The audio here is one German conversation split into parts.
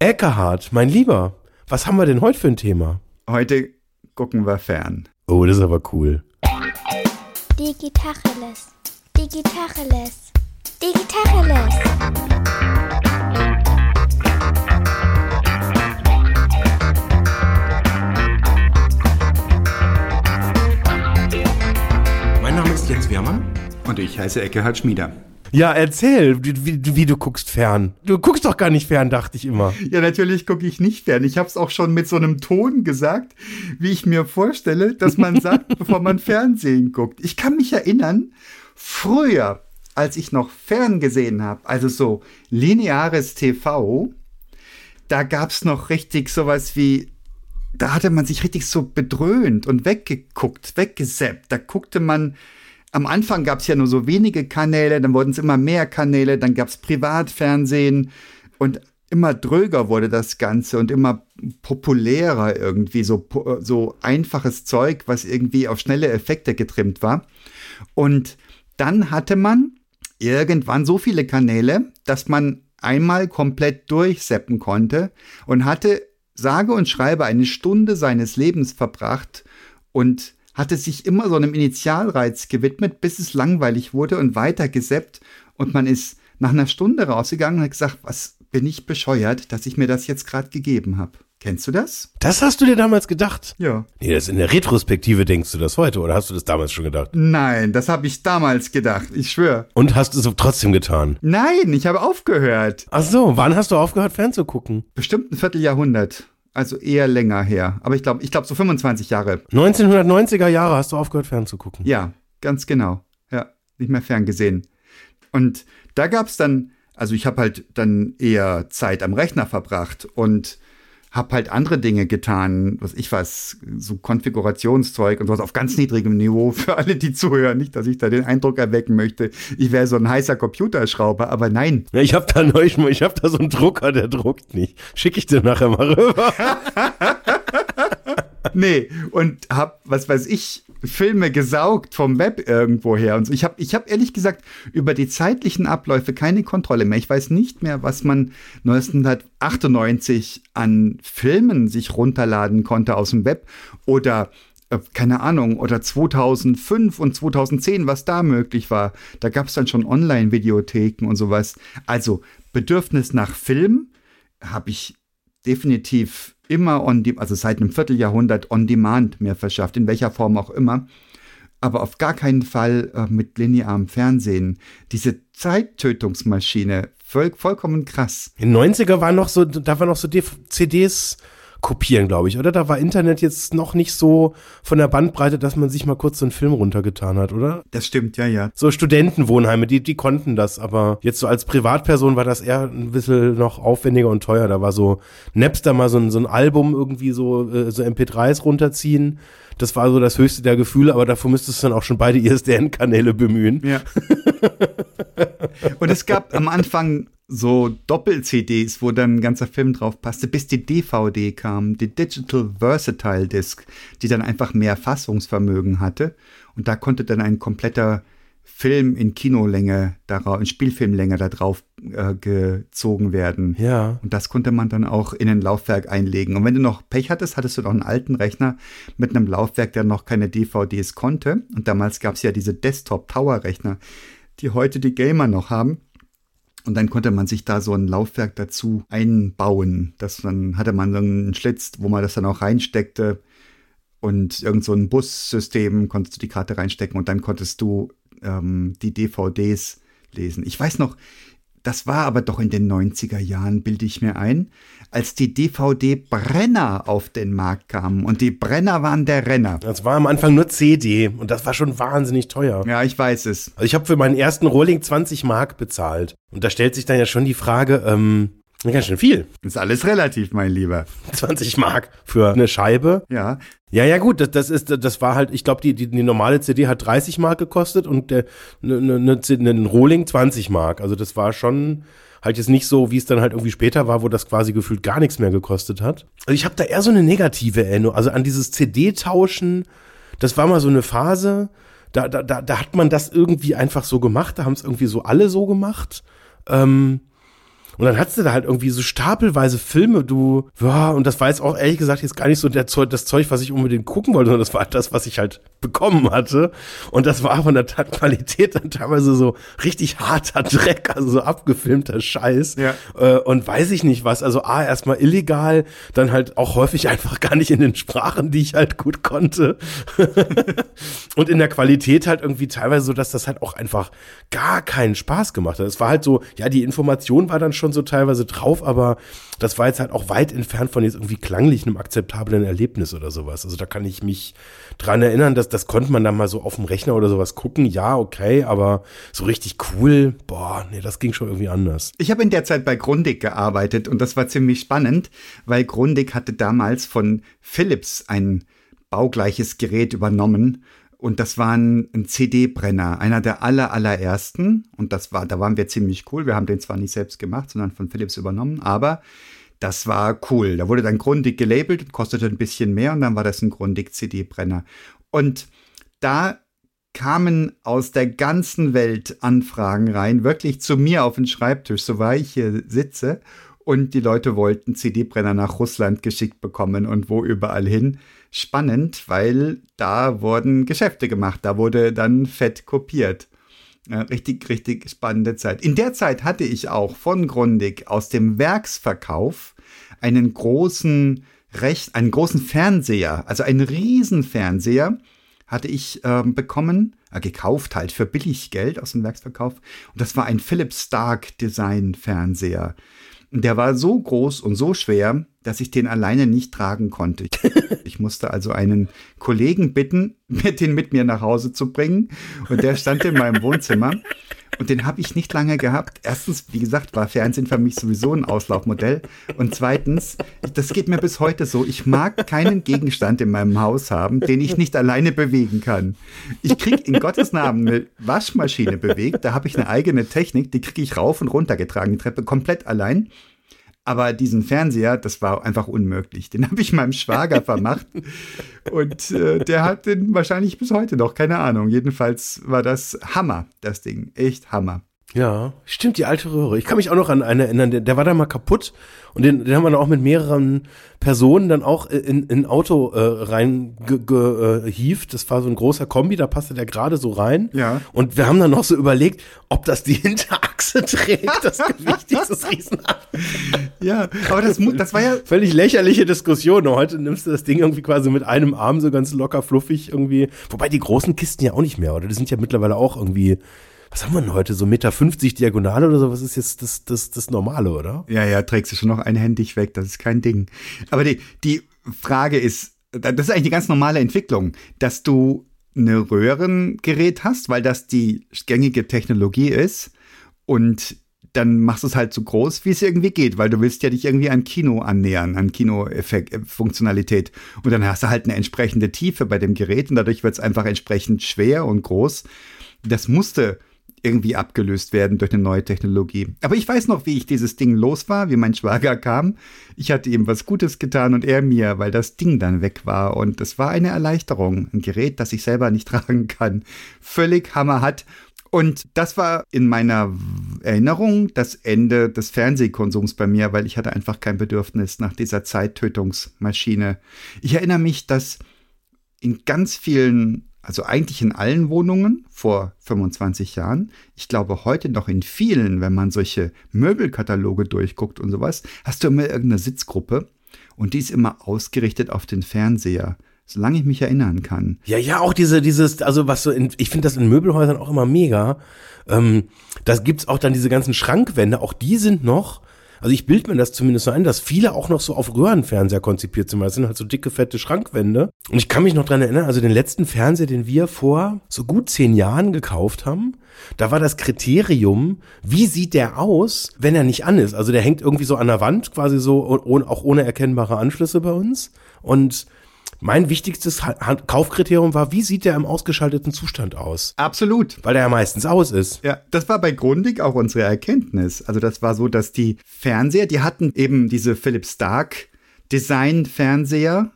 Eckehard, mein Lieber, was haben wir denn heute für ein Thema? Heute gucken wir fern. Oh, das ist aber cool. Digitacheles. Digitacheles. Digitacheles. Mein Name ist Jens Wehrmann. Und ich heiße Eckehard Schmieder. Ja, erzähl, wie, wie, du guckst fern. Du guckst doch gar nicht fern, dachte ich immer. Ja, natürlich gucke ich nicht fern. Ich habe es auch schon mit so einem Ton gesagt, wie ich mir vorstelle, dass man sagt, bevor man Fernsehen guckt. Ich kann mich erinnern, früher, als ich noch fern gesehen habe, also so lineares TV, da gab es noch richtig sowas wie da hatte man sich richtig so bedröhnt und weggeguckt, weggesappt. Da guckte man, am Anfang gab es ja nur so wenige Kanäle, dann wurden es immer mehr Kanäle, dann gab es Privatfernsehen und immer dröger wurde das Ganze und immer populärer irgendwie, so, so einfaches Zeug, was irgendwie auf schnelle Effekte getrimmt war. Und dann hatte man irgendwann so viele Kanäle, dass man einmal komplett durchseppen konnte und hatte sage und schreibe eine Stunde seines Lebens verbracht und hatte sich immer so einem Initialreiz gewidmet, bis es langweilig wurde und weiter geseppt und man ist nach einer Stunde rausgegangen und hat gesagt, was bin ich bescheuert, dass ich mir das jetzt gerade gegeben habe. Kennst du das? Das hast du dir damals gedacht? Ja. Nee, das in der Retrospektive denkst du das heute oder hast du das damals schon gedacht? Nein, das habe ich damals gedacht, ich schwöre. Und hast du es trotzdem getan? Nein, ich habe aufgehört. Ach so, wann hast du aufgehört fernzugucken? Bestimmt ein Vierteljahrhundert. Also eher länger her. Aber ich glaube, ich glaube so 25 Jahre. 1990er Jahre hast du aufgehört fernzugucken. Ja, ganz genau. Ja, nicht mehr ferngesehen. Und da gab es dann, also ich habe halt dann eher Zeit am Rechner verbracht und habe halt andere Dinge getan, was ich weiß, so Konfigurationszeug und sowas auf ganz niedrigem Niveau für alle, die zuhören. Nicht, dass ich da den Eindruck erwecken möchte, ich wäre so ein heißer Computerschrauber, aber nein. Ja, ich habe da neulich mal, ich habe da so einen Drucker, der druckt nicht. Schicke ich dir nachher mal rüber. nee, und hab, was weiß ich, Filme gesaugt vom Web irgendwo her. Und. Ich habe ich hab ehrlich gesagt über die zeitlichen Abläufe keine Kontrolle mehr. Ich weiß nicht mehr, was man 1998 an Filmen sich runterladen konnte aus dem Web oder äh, keine Ahnung, oder 2005 und 2010, was da möglich war. Da gab es dann schon Online-Videotheken und sowas. Also Bedürfnis nach Film habe ich definitiv immer on demand, also seit einem Vierteljahrhundert on demand mir verschafft, in welcher Form auch immer. Aber auf gar keinen Fall äh, mit linearem Fernsehen. Diese Zeittötungsmaschine, voll, vollkommen krass. In den 90er waren noch so, da waren noch so CDs kopieren, glaube ich, oder? Da war Internet jetzt noch nicht so von der Bandbreite, dass man sich mal kurz so einen Film runtergetan hat, oder? Das stimmt, ja, ja. So Studentenwohnheime, die, die konnten das, aber jetzt so als Privatperson war das eher ein bisschen noch aufwendiger und teuer. Da war so Napster mal so ein, so ein Album irgendwie so, äh, so MP3s runterziehen. Das war so das höchste der Gefühle, aber dafür müsstest du dann auch schon beide ISDN-Kanäle bemühen. Ja. und es gab am Anfang so Doppel-CDs, wo dann ein ganzer Film drauf passte, bis die DVD kam, die Digital Versatile Disc, die dann einfach mehr Fassungsvermögen hatte. Und da konnte dann ein kompletter Film in Kinolänge, darauf, in Spielfilmlänge da drauf äh, gezogen werden. Ja. Und das konnte man dann auch in ein Laufwerk einlegen. Und wenn du noch Pech hattest, hattest du noch einen alten Rechner mit einem Laufwerk, der noch keine DVDs konnte. Und damals gab es ja diese Desktop-Power-Rechner, die heute die Gamer noch haben. Und dann konnte man sich da so ein Laufwerk dazu einbauen. Das dann hatte man so einen Schlitz, wo man das dann auch reinsteckte. Und irgend so ein Bussystem konntest du die Karte reinstecken und dann konntest du ähm, die DVDs lesen. Ich weiß noch, das war aber doch in den 90er Jahren, bilde ich mir ein, als die DVD-Brenner auf den Markt kamen. Und die Brenner waren der Renner. Das war am Anfang nur CD und das war schon wahnsinnig teuer. Ja, ich weiß es. Also ich habe für meinen ersten Rolling 20 Mark bezahlt. Und da stellt sich dann ja schon die Frage, ähm, Ganz schön viel. Ist alles relativ, mein Lieber. 20 Mark für eine Scheibe. Ja. Ja, ja, gut, das, das ist, das war halt, ich glaube, die, die, die normale CD hat 30 Mark gekostet und der, ne, ne, ne, ein Rohling 20 Mark. Also das war schon halt jetzt nicht so, wie es dann halt irgendwie später war, wo das quasi gefühlt gar nichts mehr gekostet hat. Also ich habe da eher so eine negative Erinnerung. Also an dieses CD-Tauschen, das war mal so eine Phase, da, da, da, da hat man das irgendwie einfach so gemacht, da haben es irgendwie so alle so gemacht. Ähm, Und dann hattest du da halt irgendwie so stapelweise Filme, du, ja, und das war jetzt auch ehrlich gesagt jetzt gar nicht so der Zeug, das Zeug, was ich unbedingt gucken wollte, sondern das war das, was ich halt bekommen hatte. Und das war von der Qualität dann teilweise so richtig harter Dreck, also so abgefilmter Scheiß. Ja. Äh, und weiß ich nicht was. Also A, erstmal illegal, dann halt auch häufig einfach gar nicht in den Sprachen, die ich halt gut konnte. und in der Qualität halt irgendwie teilweise so, dass das halt auch einfach gar keinen Spaß gemacht hat. Es war halt so, ja, die Information war dann schon so teilweise drauf, aber das war jetzt halt auch weit entfernt von jetzt irgendwie klanglich einem akzeptablen Erlebnis oder sowas. Also da kann ich mich dran erinnern, dass das konnte man dann mal so auf dem Rechner oder sowas gucken. Ja, okay, aber so richtig cool, boah, nee, das ging schon irgendwie anders. Ich habe in der Zeit bei Grundig gearbeitet und das war ziemlich spannend, weil Grundig hatte damals von Philips ein baugleiches Gerät übernommen und das war ein, ein CD-Brenner, einer der aller, allerersten. Und das war, da waren wir ziemlich cool. Wir haben den zwar nicht selbst gemacht, sondern von Philips übernommen, aber das war cool. Da wurde dann Grundig gelabelt und kostete ein bisschen mehr und dann war das ein Grundig CD-Brenner. Und da kamen aus der ganzen Welt Anfragen rein, wirklich zu mir auf den Schreibtisch, so war ich hier sitze. Und die Leute wollten CD-Brenner nach Russland geschickt bekommen und wo überall hin spannend, weil da wurden Geschäfte gemacht, da wurde dann fett kopiert. Ja, richtig, richtig spannende Zeit. In der Zeit hatte ich auch von Grundig aus dem Werksverkauf einen großen Recht, einen großen Fernseher, also einen Riesenfernseher hatte ich äh, bekommen, äh, gekauft halt für Billiggeld aus dem Werksverkauf. Und das war ein Philips Stark Design Fernseher. Der war so groß und so schwer, dass ich den alleine nicht tragen konnte. Ich musste also einen Kollegen bitten, den mit mir nach Hause zu bringen. Und der stand in meinem Wohnzimmer. Und den habe ich nicht lange gehabt. Erstens, wie gesagt, war Fernsehen für mich sowieso ein Auslaufmodell. Und zweitens, das geht mir bis heute so. Ich mag keinen Gegenstand in meinem Haus haben, den ich nicht alleine bewegen kann. Ich kriege in Gottes Namen eine Waschmaschine bewegt. Da habe ich eine eigene Technik, die kriege ich rauf und runter getragen, die Treppe komplett allein. Aber diesen Fernseher, das war einfach unmöglich. Den habe ich meinem Schwager vermacht. Und äh, der hat den wahrscheinlich bis heute noch, keine Ahnung. Jedenfalls war das Hammer, das Ding. Echt Hammer. Ja, stimmt, die alte Röhre. Ich kann mich auch noch an einen erinnern, der, der war da mal kaputt und den, den haben wir dann auch mit mehreren Personen dann auch in in Auto äh, rein ge, ge, äh. Das war so ein großer Kombi, da passte der gerade so rein. Ja. Und wir haben dann noch so überlegt, ob das die Hinterachse trägt, das Gewicht dieses Riesenrad. Ja, aber das, das war ja Völlig lächerliche Diskussion. Heute nimmst du das Ding irgendwie quasi mit einem Arm so ganz locker fluffig irgendwie. Wobei die großen Kisten ja auch nicht mehr, oder? Die sind ja mittlerweile auch irgendwie, was haben wir denn heute? So Meter 50 Diagonale oder so? Was ist jetzt das, das, das Normale, oder? Ja, ja, trägst du schon noch einhändig weg, das ist kein Ding. Aber die, die Frage ist, das ist eigentlich eine ganz normale Entwicklung, dass du eine Röhrengerät hast, weil das die gängige Technologie ist und dann machst du es halt so groß, wie es irgendwie geht, weil du willst ja dich irgendwie an Kino annähern, an Kino-Effekt, äh. Und dann hast du halt eine entsprechende Tiefe bei dem Gerät und dadurch wird es einfach entsprechend schwer und groß. Das musste irgendwie abgelöst werden durch eine neue Technologie. Aber ich weiß noch, wie ich dieses Ding los war, wie mein Schwager kam. Ich hatte ihm was Gutes getan und er mir, weil das Ding dann weg war. Und es war eine Erleichterung. Ein Gerät, das ich selber nicht tragen kann. Völlig hammerhat. Und das war in meiner Erinnerung das Ende des Fernsehkonsums bei mir, weil ich hatte einfach kein Bedürfnis nach dieser Zeittötungsmaschine. Ich erinnere mich, dass in ganz vielen, also eigentlich in allen Wohnungen vor 25 Jahren, ich glaube heute noch in vielen, wenn man solche Möbelkataloge durchguckt und sowas, hast du immer irgendeine Sitzgruppe und die ist immer ausgerichtet auf den Fernseher, solange ich mich erinnern kann. Ja, ja, auch diese, dieses, also was so in, ich finde das in Möbelhäusern auch immer mega. Ähm, das gibt's auch dann diese ganzen Schrankwände, auch die sind noch, also ich bild mir das zumindest so ein, dass viele auch noch so auf Röhrenfernseher konzipiert sind, weil es sind halt so dicke, fette Schrankwände. Und ich kann mich noch dran erinnern, also den letzten Fernseher, den wir vor so gut zehn Jahren gekauft haben, da war das Kriterium, wie sieht der aus, wenn er nicht an ist. Also der hängt irgendwie so an der Wand, quasi so, auch ohne erkennbare Anschlüsse bei uns. Und mein wichtigstes Kaufkriterium war, wie sieht der im ausgeschalteten Zustand aus? Absolut. Weil der ja meistens aus ist. Ja, das war bei Grundig auch unsere Erkenntnis. Also das war so, dass die Fernseher, die hatten eben diese Philips Stark Design Fernseher,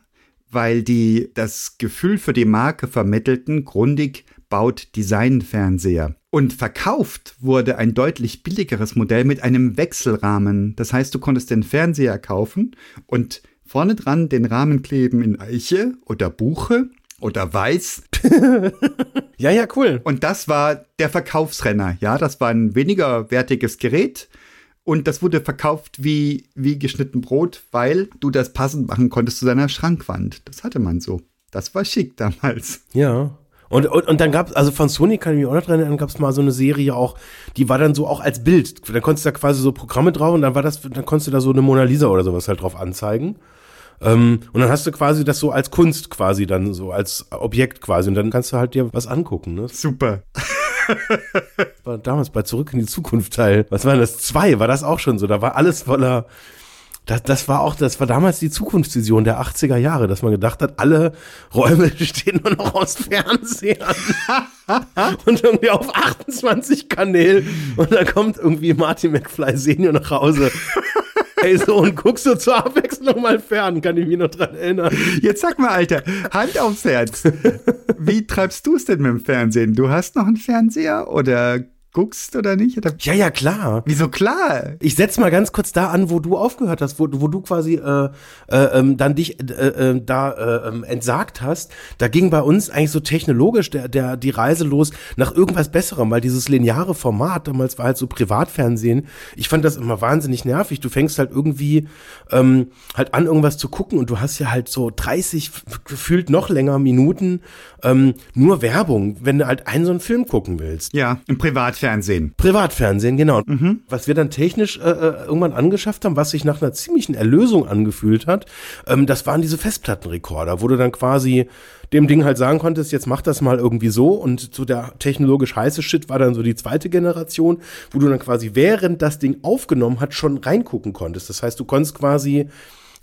weil die das Gefühl für die Marke vermittelten. Grundig baut Designfernseher. Und verkauft wurde ein deutlich billigeres Modell mit einem Wechselrahmen. Das heißt, du konntest den Fernseher kaufen und vorne dran den Rahmen kleben in Eiche oder Buche oder Weiß. Ja, ja, cool. Und das war der Verkaufsrenner. Ja, das war ein weniger wertiges Gerät. Und das wurde verkauft wie, wie geschnitten Brot, weil du das passend machen konntest zu deiner Schrankwand. Das hatte man so. Das war schick damals. Ja. Und, und, und dann gab's also von Sony kann ich mich auch noch dran erinnern, gab's mal so eine Serie auch, die war dann so auch als Bild. Da konntest du da quasi so Programme drauf und dann war das, dann konntest du da so eine Mona Lisa oder sowas halt drauf anzeigen. Ähm, und dann hast du quasi das so als Kunst quasi dann so, als Objekt quasi. Und dann kannst du halt dir was angucken. Ne? Super. war damals bei Zurück in die Zukunft Teil, was war das? Zwei, war das auch schon so. Da war alles voller. Das, das war auch, das war damals die Zukunftsvision der 80er Jahre, dass man gedacht hat, alle Räume bestehen nur noch aus Fernsehern. und irgendwie auf 28 Kanälen. Und dann kommt irgendwie Martin McFly Senior nach Hause. Ey, so, und guckst du zur Abwechslung mal fern, kann ich mich noch dran erinnern. Jetzt sag mal, Alter, Hand aufs Herz. Wie treibst du es denn mit dem Fernsehen? Du hast noch einen Fernseher oder guckst oder nicht? Oder? Ja, ja, klar. Wieso klar? Ich setz mal ganz kurz da an, wo du aufgehört hast, wo, wo du quasi äh, äh, ähm, dann dich äh, äh, da äh, ähm, entsagt hast. Da ging bei uns eigentlich so technologisch der, der die Reise los nach irgendwas Besserem, weil dieses lineare Format damals war halt so Privatfernsehen. Ich fand das immer wahnsinnig nervig. Du fängst halt irgendwie ähm, halt an, irgendwas zu gucken und du hast ja halt so 30 gefühlt noch länger Minuten ähm, nur Werbung, wenn du halt einen so einen Film gucken willst. Ja, im Privatfernsehen. Privatfernsehen, genau. Was wir dann technisch äh, äh, irgendwann angeschafft haben, was sich nach einer ziemlichen Erlösung angefühlt hat, ähm, das waren diese Festplattenrekorder, wo du dann quasi dem Ding halt sagen konntest, jetzt mach das mal irgendwie so und so der technologisch heiße Shit war dann so die zweite Generation, wo du dann quasi während das Ding aufgenommen hat, schon reingucken konntest. Das heißt, du konntest quasi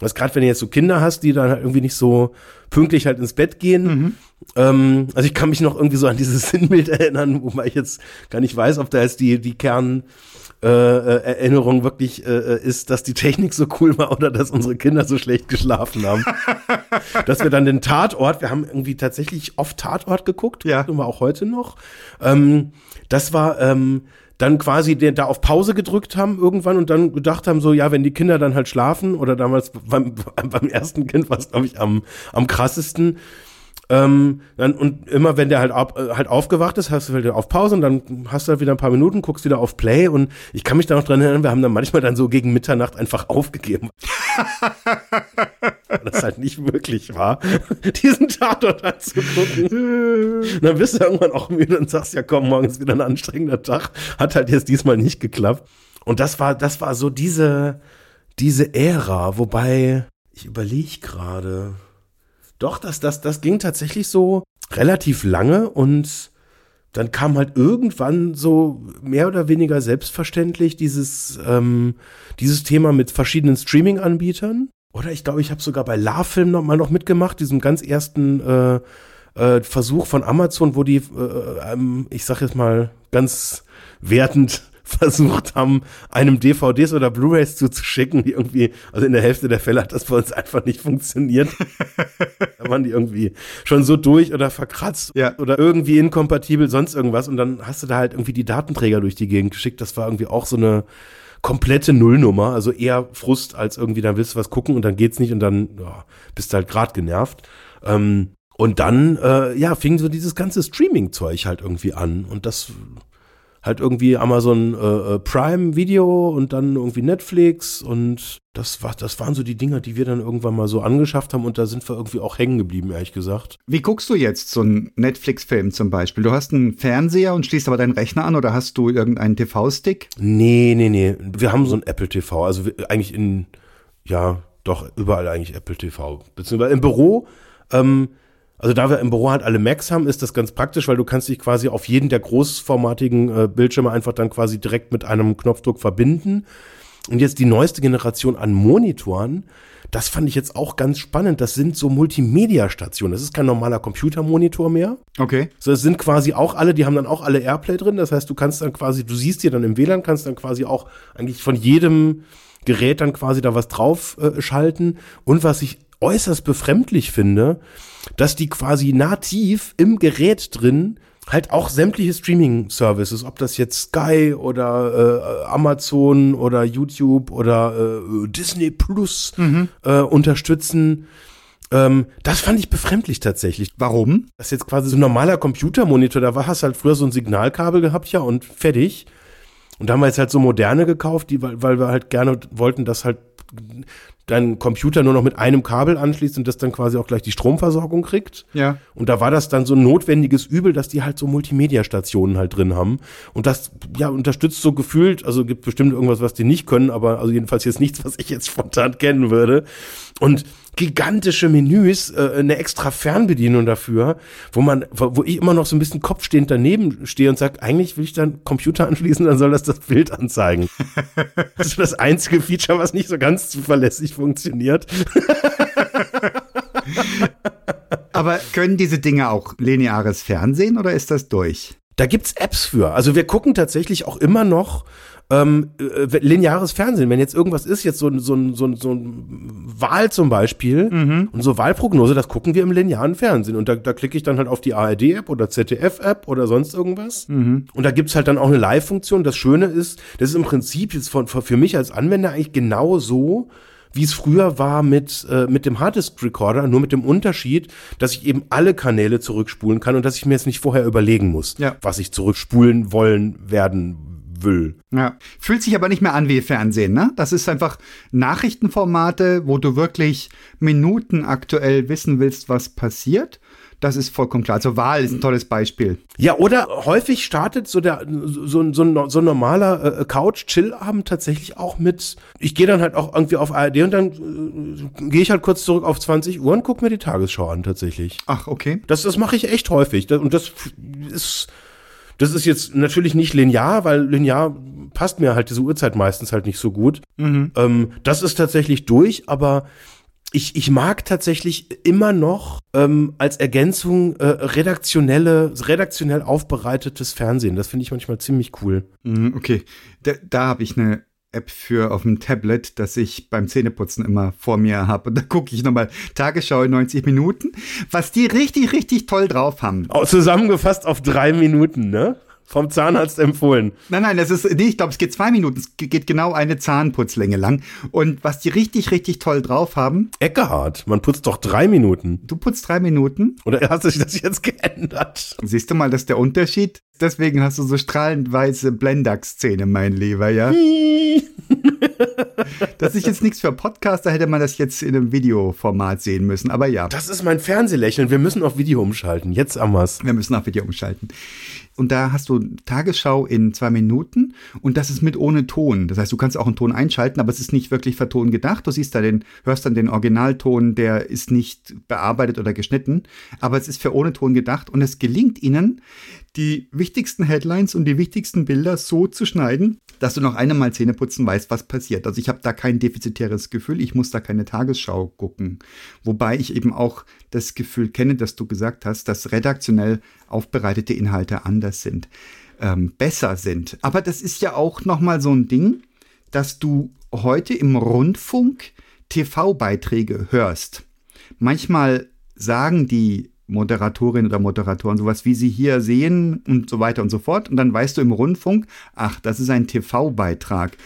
was gerade wenn du jetzt so Kinder hast, die dann halt irgendwie nicht so pünktlich halt ins Bett gehen. Ähm, also ich kann mich noch irgendwie so an dieses Sinnbild erinnern, wobei ich jetzt gar nicht weiß, ob da jetzt die, die Kern, äh, äh, Erinnerung wirklich äh, ist, dass die Technik so cool war oder dass unsere Kinder so schlecht geschlafen haben. dass wir dann den Tatort, wir haben irgendwie tatsächlich oft Tatort geguckt, Ja. tun wir auch heute noch. Ähm, das war ähm, dann quasi den, da auf Pause gedrückt haben irgendwann und dann gedacht haben, so ja, wenn die Kinder dann halt schlafen oder damals beim, beim ersten Kind war es, glaube ich, am, am krassesten. Ähm, dann, und immer wenn der halt, ab, äh, halt aufgewacht ist, hast du wieder auf Pause und dann hast du halt wieder ein paar Minuten, guckst wieder auf Play und ich kann mich da noch dran erinnern, wir haben dann manchmal dann so gegen Mitternacht einfach aufgegeben. Weil das halt nicht möglich war, diesen Tatort anzugucken. Und dann bist du irgendwann auch müde und sagst, ja komm, morgen ist wieder ein anstrengender Tag. Hat halt jetzt diesmal nicht geklappt. Und das war, das war so diese, diese Ära, wobei, ich überlege gerade. Doch, das, das, das ging tatsächlich so relativ lange und dann kam halt irgendwann so mehr oder weniger selbstverständlich dieses, ähm, dieses Thema mit verschiedenen Streaming-Anbietern. Oder ich glaube, ich habe sogar bei LaFilm noch mal noch mitgemacht, diesem ganz ersten äh, äh, Versuch von Amazon, wo die, äh, ähm, ich sag jetzt mal ganz wertend versucht haben, einem DVDs oder Blu-rays zuzuschicken, die irgendwie, also in der Hälfte der Fälle hat das bei uns einfach nicht funktioniert. da waren die irgendwie schon so durch oder verkratzt Ja. oder irgendwie inkompatibel, sonst irgendwas. Und dann hast du da halt irgendwie die Datenträger durch die Gegend geschickt. Das war irgendwie auch so eine komplette Nullnummer. Also eher Frust als irgendwie, dann willst du was gucken und dann geht's nicht und dann ja, bist du halt grad genervt. Ähm, und dann, äh, ja, fing so dieses ganze Streaming-Zeug halt irgendwie an. Und das halt irgendwie Amazon äh, äh, Prime Video und dann irgendwie Netflix und das war das waren so die Dinger, die wir dann irgendwann mal so angeschafft haben und da sind wir irgendwie auch hängen geblieben, ehrlich gesagt. Wie guckst du jetzt so einen Netflix-Film zum Beispiel? Du hast einen Fernseher und schließt aber deinen Rechner an oder hast du irgendeinen TV-Stick? Nee, nee, nee, wir haben so ein Apple TV, also wir, eigentlich in ja, doch überall eigentlich Apple TV, beziehungsweise im Büro ähm, also da wir im Büro halt alle Macs haben, ist das ganz praktisch, weil du kannst dich quasi auf jeden der großformatigen äh, Bildschirme einfach dann quasi direkt mit einem Knopfdruck verbinden. Und jetzt die neueste Generation an Monitoren, das fand ich jetzt auch ganz spannend. Das sind so Multimedia-Stationen. Das ist kein normaler Computermonitor mehr. Okay. So, es sind quasi auch alle, die haben dann auch alle Airplay drin. Das heißt, du kannst dann quasi, du siehst dir dann im WLAN, kannst dann quasi auch eigentlich von jedem Gerät dann quasi da was drauf äh. Und was ich äußerst befremdlich finde, dass die quasi nativ im Gerät drin halt auch sämtliche Streaming-Services, ob das jetzt Sky oder äh, Amazon oder YouTube oder äh, Disney Plus äh, unterstützen. Ähm, das fand ich befremdlich tatsächlich. Warum? Das ist jetzt quasi so ein normaler Computermonitor, da war hast halt früher so ein Signalkabel gehabt, ja, und fertig. Und da haben wir jetzt halt so moderne gekauft, die, weil, weil wir halt gerne wollten, dass halt dein Computer nur noch mit einem Kabel anschließt und das dann quasi auch gleich die Stromversorgung kriegt. Ja. Und da war das dann so ein notwendiges Übel, dass die halt so Multimedia-Stationen halt drin haben. Und das, ja, unterstützt so gefühlt, also gibt bestimmt irgendwas, was die nicht können, aber also jedenfalls jetzt nichts, was ich jetzt spontan kennen würde. Und gigantische Menüs, äh, eine extra Fernbedienung dafür, wo man, wo ich immer noch so ein bisschen kopfstehend daneben stehe und sage, eigentlich will ich dann Computer anschließen, dann soll das das Bild anzeigen. das ist das einzige Feature, was nicht so ganz zuverlässig funktioniert. Aber können diese Dinge auch lineares Fernsehen oder ist das durch? Da gibt's Apps für. Also wir gucken tatsächlich auch immer noch ähm, äh, lineares Fernsehen. Wenn jetzt irgendwas ist, jetzt so, ein- so, ein- so, ein- so ein Wahl zum Beispiel und so Wahlprognose, das gucken wir im linearen Fernsehen. Und da, da klicke ich dann halt auf die ARD-App oder ZDF-App oder sonst irgendwas. Und da gibt's halt dann auch eine Live-Funktion. Das Schöne ist, das ist im Prinzip jetzt von, für mich als Anwender eigentlich genau so, wie es früher war mit, äh, mit dem Harddisk-Recorder, nur mit dem Unterschied, dass ich eben alle Kanäle zurückspulen kann und dass ich mir jetzt nicht vorher überlegen muss, Ja. was ich zurückspulen wollen werden will. Ja. Fühlt sich aber nicht mehr an wie Fernsehen, ne? Das ist einfach Nachrichtenformate, wo du wirklich Minuten aktuell wissen willst, was passiert. Das ist vollkommen klar. Also Wahl ist ein tolles Beispiel. Ja, oder häufig startet so der so, so, ein- so ein normaler äh, Couch-Chill-Abend tatsächlich auch mit, ich gehe dann halt auch irgendwie auf ARD und dann äh, gehe ich halt kurz zurück auf 20 Uhr und gucke mir die Tagesschau an tatsächlich. Ach, okay. Das, das mache ich echt häufig. Und das ist, das ist jetzt natürlich nicht linear, weil linear passt mir halt diese Uhrzeit meistens halt nicht so gut. Ähm, das ist tatsächlich durch, aber ich, ich mag tatsächlich immer noch ähm, als Ergänzung äh, redaktionelle, redaktionell aufbereitetes Fernsehen. Das finde ich manchmal ziemlich cool. Mhm, Okay. Da, da habe ich eine App für auf dem Tablet, das ich beim Zähneputzen immer vor mir habe. Und da gucke ich nochmal Tagesschau in 90 Minuten. Was die richtig, richtig toll drauf haben. Oh, zusammengefasst auf drei Minuten, ne? Vom Zahnarzt empfohlen. Nein, nein, das ist, nee, ich glaube, es geht zwei Minuten. Es geht genau eine Zahnputzlänge lang. Und was die richtig, richtig toll drauf haben, Eckehard, man putzt doch drei Minuten. du putzt drei Minuten. Oder hat sich das jetzt geändert? Siehst du mal, das ist der Unterschied. Deswegen hast du so strahlend weiße Blendax-Zähne, mein Lieber, ja? Das ist jetzt nichts für Podcast, da hätte man das jetzt in einem Videoformat sehen müssen. Aber ja, Das ist mein Fernsehlächeln. Wir müssen auf Video umschalten. Jetzt haben wir's. wir müssen auf Video umschalten. Und da hast du Tagesschau in zwei Minuten und das ist mit ohne Ton. Das heißt, du kannst auch einen Ton einschalten, aber es ist nicht wirklich für Ton gedacht. Du siehst da den, hörst dann den Originalton, der ist nicht bearbeitet oder geschnitten, aber es ist für ohne Ton gedacht und es gelingt ihnen, die wichtigsten Headlines und die wichtigsten Bilder so zu schneiden, dass du noch einmal Zähne putzen weißt, was passiert. Also ich habe da kein defizitäres Gefühl, ich muss da keine Tagesschau gucken. Wobei ich eben auch das Gefühl kenne, dass du gesagt hast, dass redaktionell aufbereitete Inhalte anders sind, ähm, besser sind. Aber das ist ja auch nochmal so ein Ding, dass du heute im Rundfunk TV-Beiträge hörst. Manchmal sagen die Moderatorinnen oder Moderatoren sowas, wie sie hier sehen und so weiter und so fort. Und dann weißt du im Rundfunk, ach, das ist ein TV-Beitrag.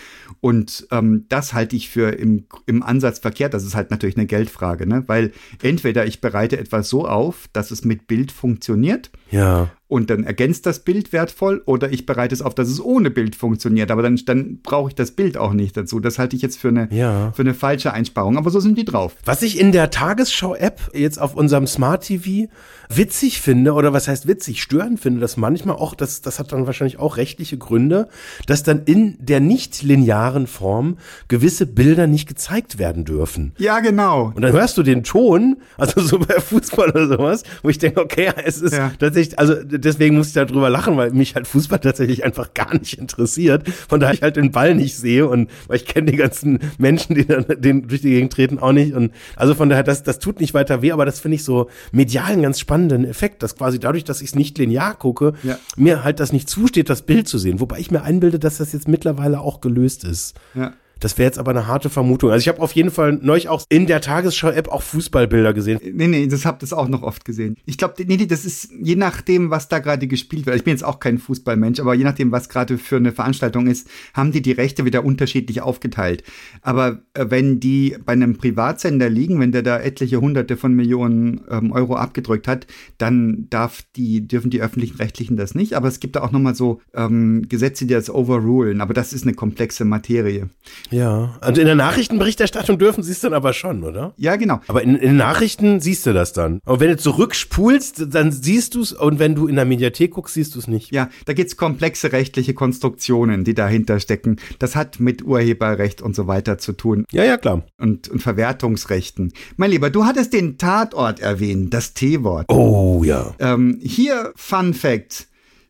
Und ähm, das halte ich für im, im Ansatz verkehrt. Das ist halt natürlich eine Geldfrage, ne? Weil entweder ich bereite etwas so auf, dass es mit Bild funktioniert Ja. und dann ergänzt das Bild wertvoll oder ich bereite es auf, dass es ohne Bild funktioniert. Aber dann, dann brauche ich das Bild auch nicht dazu. Das halte ich jetzt für eine, Ja. für eine falsche Einsparung. Aber so sind die drauf. Was ich in der Tagesschau-App jetzt auf unserem Smart TV witzig finde, oder was heißt witzig, störend finde, dass manchmal auch, das, das hat dann wahrscheinlich auch rechtliche Gründe, dass dann in der nicht linearen Form gewisse Bilder nicht gezeigt werden dürfen. Ja, genau. Und dann hörst du den Ton, also so bei Fußball oder sowas, wo ich denke, okay, es ist Ja. tatsächlich, also deswegen muss ich da drüber lachen, weil mich halt Fußball tatsächlich einfach gar nicht interessiert. Von daher ich halt den Ball nicht sehe und weil ich kenne die ganzen Menschen, die dann den durch die Gegend treten, auch nicht. Und also von daher, das, das tut nicht weiter weh, aber das finde ich so medial einen ganz spannenden Effekt, dass quasi dadurch, dass ich es nicht linear gucke, Ja. mir halt das nicht zusteht, das Bild zu sehen. Wobei ich mir einbilde, dass das jetzt mittlerweile auch gelöst ist. Ja. Das wäre jetzt aber eine harte Vermutung. Also ich habe auf jeden Fall neulich auch in der Tagesschau-App auch Fußballbilder gesehen. Nee, nee, das habt ihr auch noch oft gesehen. Ich glaube, nee, nee, das ist je nachdem, was da gerade gespielt wird. Ich bin jetzt auch kein Fußballmensch, aber je nachdem, was gerade für eine Veranstaltung ist, haben die die Rechte wieder unterschiedlich aufgeteilt. Aber äh, wenn die bei einem Privatsender liegen, wenn der da etliche Hunderte von Millionen ähm, Euro abgedrückt hat, dann darf die, dürfen die öffentlichen Rechtlichen das nicht. Aber es gibt da auch nochmal so ähm, Gesetze, die das overrulen. Aber das ist eine komplexe Materie. Ja. Also in der Nachrichtenberichterstattung dürfen sie es dann aber schon, oder? Ja, genau. Aber in, in den Nachrichten siehst du das dann. Aber wenn du zurückspulst, dann siehst du es und wenn du in der Mediathek guckst, siehst du es nicht. Ja, da gibt's komplexe rechtliche Konstruktionen, die dahinter stecken. Das hat mit Urheberrecht und so weiter zu tun Ja, ja, klar. und, und Verwertungsrechten. Mein Lieber, du hattest den Tatort erwähnt, das T-Wort. Oh, ja. Ähm, hier Fun Fact.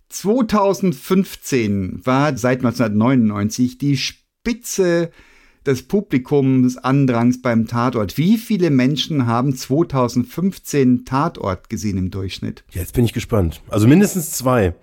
2015 war seit 1999 die Spitze des Publikumsandrangs beim Tatort. Wie viele Menschen haben 2015 Tatort gesehen im Durchschnitt? Jetzt bin ich gespannt. Also mindestens zwei.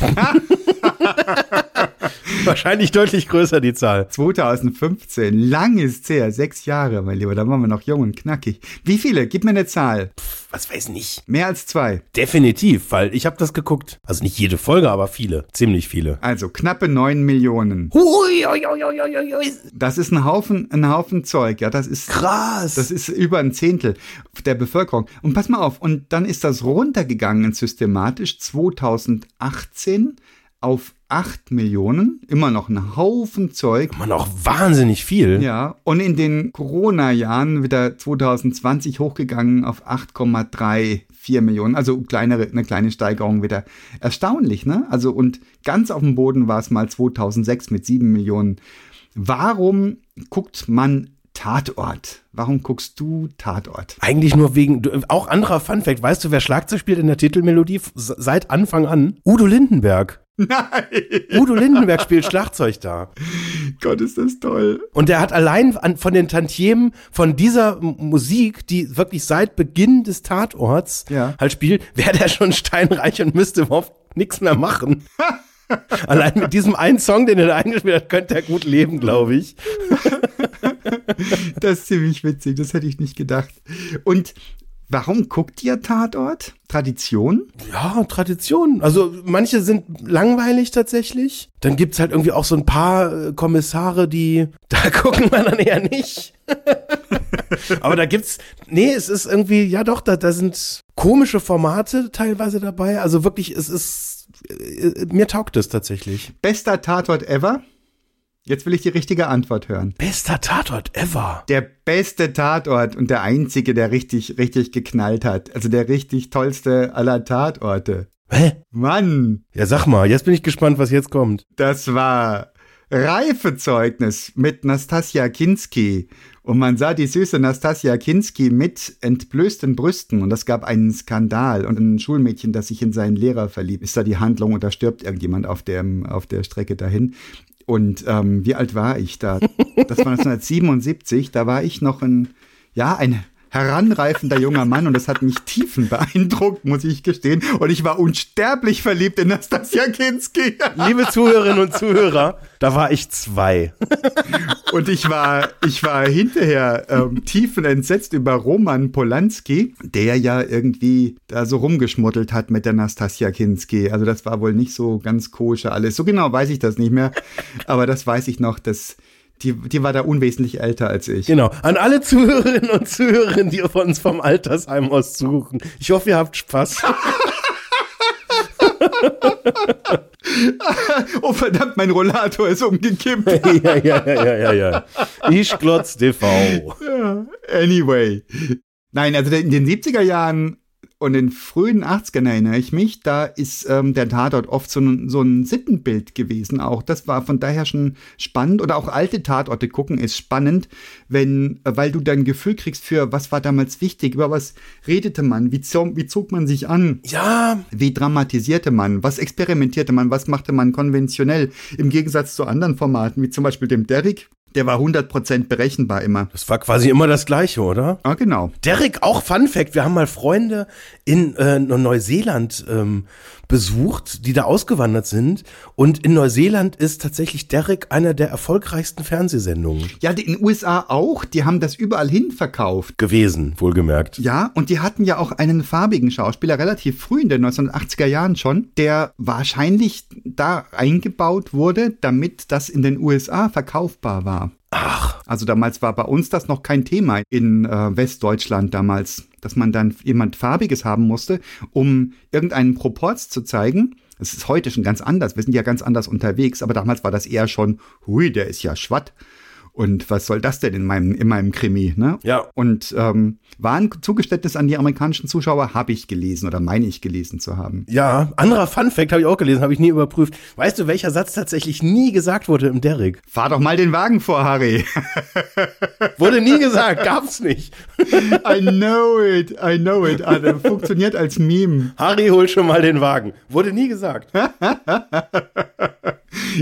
Wahrscheinlich deutlich größer die Zahl. 2015, lang ist her, sechs Jahre, mein Lieber, da waren wir noch jung und knackig. Wie viele? Gib mir eine Zahl. Was weiß nicht. Mehr als zwei. Definitiv, weil ich habe das geguckt. Also nicht jede Folge, aber viele. Ziemlich viele. Also knappe neun Millionen. Hui, hui, hui, hui, hui, hui. Das ist ein Haufen, ein Haufen Zeug, ja, das ist Krass. Das ist über ein Zehntel der Bevölkerung. Und pass mal auf, und dann ist das runtergegangen systematisch 2018 auf 8 Millionen. Immer noch ein Haufen Zeug. man auch wahnsinnig viel. Ja, und in den Corona-Jahren wieder 2020 hochgegangen auf 8,34 Millionen. Also kleinere, eine kleine Steigerung wieder. Erstaunlich, ne? Also und ganz auf dem Boden war es mal 2006 mit 7 Millionen. Warum guckt man Tatort? Warum guckst du Tatort? Eigentlich nur wegen, du- auch anderer Funfact. Weißt du, wer Schlagzeug spielt in der Titelmelodie seit Anfang an? Udo Lindenberg. Nein! Udo Lindenberg spielt Schlagzeug da. Gott, ist das toll. Und der hat allein an, von den Tantiemen von dieser Musik, die wirklich seit Beginn des Tatorts Ja. halt spielt, wäre der schon steinreich und müsste überhaupt nichts mehr machen. allein mit diesem einen Song, den er da eingespielt hat, könnte er gut leben, glaube ich. Das ist ziemlich witzig, das hätte ich nicht gedacht. Und warum guckt ihr Tatort? Tradition? Ja, Tradition. Also manche sind langweilig tatsächlich. Dann gibt's halt irgendwie auch so ein paar äh, Kommissare, die, da gucken wir dann eher nicht. Aber da gibt's, nee, es ist irgendwie, ja doch, da, da sind komische Formate teilweise dabei. Also wirklich, es ist, äh, mir taugt es tatsächlich. Bester Tatort ever? Jetzt will ich die richtige Antwort hören. Bester Tatort ever. Der beste Tatort und der einzige, der richtig, richtig geknallt hat. Also der richtig tollste aller Tatorte. Hä? Mann, Ja, sag mal, jetzt bin ich gespannt, was jetzt kommt. das war Reifezeugnis mit Nastasia Kinski. Und man sah die süße Nastasia Kinski mit entblößten Brüsten. Und es gab einen Skandal und ein Schulmädchen, das sich in seinen Lehrer verliebt. Ist da die Handlung und da stirbt irgendjemand auf, dem, auf der Strecke dahin. Und ähm, wie alt war ich da? Das war 1977. Da war ich noch ein, ja, ein heranreifender junger Mann und das hat mich tiefen beeindruckt, muss ich gestehen. Und ich war unsterblich verliebt in Nastasia Kinski. Liebe Zuhörerinnen und Zuhörer, da war ich zwei. Und ich war, ich war hinterher ähm, tiefen entsetzt über Roman Polanski, der ja irgendwie da so rumgeschmuddelt hat mit der Nastasia Kinski. Also das war wohl nicht so ganz koscher alles. So genau weiß ich das nicht mehr. Aber das weiß ich noch, dass die, die war da unwesentlich älter als ich. Genau. An alle Zuhörerinnen und Zuhörer, die von uns vom Altersheim aus suchen. Ich hoffe, ihr habt Spaß. Oh verdammt, mein Rollator ist umgekippt. ja, ja, ja, ja, ja, ja. Ich glotz TV. Anyway. Nein, also in den 70er Jahren und in frühen 80ern erinnere ich mich, da ist ähm, der Tatort oft so ein, so ein Sittenbild gewesen auch. Das war von daher schon spannend. Oder auch alte Tatorte gucken ist spannend, wenn, äh, weil du dann ein Gefühl kriegst für, was war damals wichtig, über was redete man, wie, zo wie zog man sich an, Ja, wie dramatisierte man, was experimentierte man, was machte man konventionell, im Gegensatz zu anderen Formaten, wie zum Beispiel dem Derrick. Der war 100% berechenbar immer. das war quasi immer das Gleiche, oder? Ah, genau. Derek, auch Fun Fact, wir haben mal Freunde in äh, Neuseeland ähm, besucht, die da ausgewandert sind. Und in Neuseeland ist tatsächlich Derek einer der erfolgreichsten Fernsehsendungen Ja, die in den USA auch, die haben das überall hin verkauft. gewesen, wohlgemerkt. Ja, und die hatten ja auch einen farbigen Schauspieler relativ früh in den 1980er Jahren schon, der wahrscheinlich da eingebaut wurde, damit das in den USA verkaufbar war. Ach, Also damals war bei uns das noch kein Thema in äh, Westdeutschland damals, dass man dann jemand farbiges haben musste, um irgendeinen Proporz zu zeigen. Es ist heute schon ganz anders. Wir sind ja ganz anders unterwegs, aber damals war das eher schon, hui, der ist ja schwatt. Und was soll das denn in meinem, in meinem Krimi? Ne? Ja. Und ähm, war ein Zugeständnis an die amerikanischen Zuschauer, habe ich gelesen oder meine ich gelesen zu haben. ja, anderer Fun Fact habe ich auch gelesen, habe ich nie überprüft. Weißt du, welcher Satz tatsächlich nie gesagt wurde im Derek? Fahr doch mal den Wagen vor, Harry. Wurde nie gesagt, gab's nicht. I know it, I know it. Der funktioniert als Meme. Harry, hol schon mal den Wagen. Wurde nie gesagt.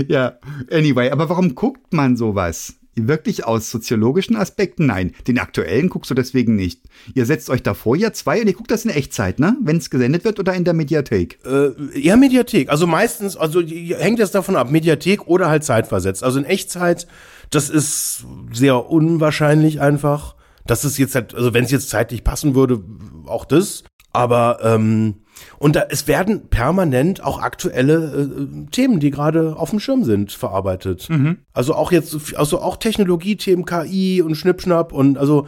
Ja, anyway, aber warum guckt man sowas? Wirklich aus soziologischen Aspekten? Nein, den aktuellen guckst du deswegen nicht. Ihr setzt euch davor, ihr zwei, und ihr guckt das in Echtzeit, ne? Wenn es gesendet wird oder in der Mediathek. Äh, eher Mediathek. Also meistens, also hängt jetzt davon ab, Mediathek oder halt zeitversetzt. Also in Echtzeit, das ist sehr unwahrscheinlich einfach. Das ist jetzt halt, also wenn es jetzt zeitlich passen würde, auch das. Aber ähm, und da, es werden permanent auch aktuelle äh, Themen, die gerade auf dem Schirm sind, verarbeitet. Also auch jetzt, also auch Technologiethemen, KI und Schnippschnapp und also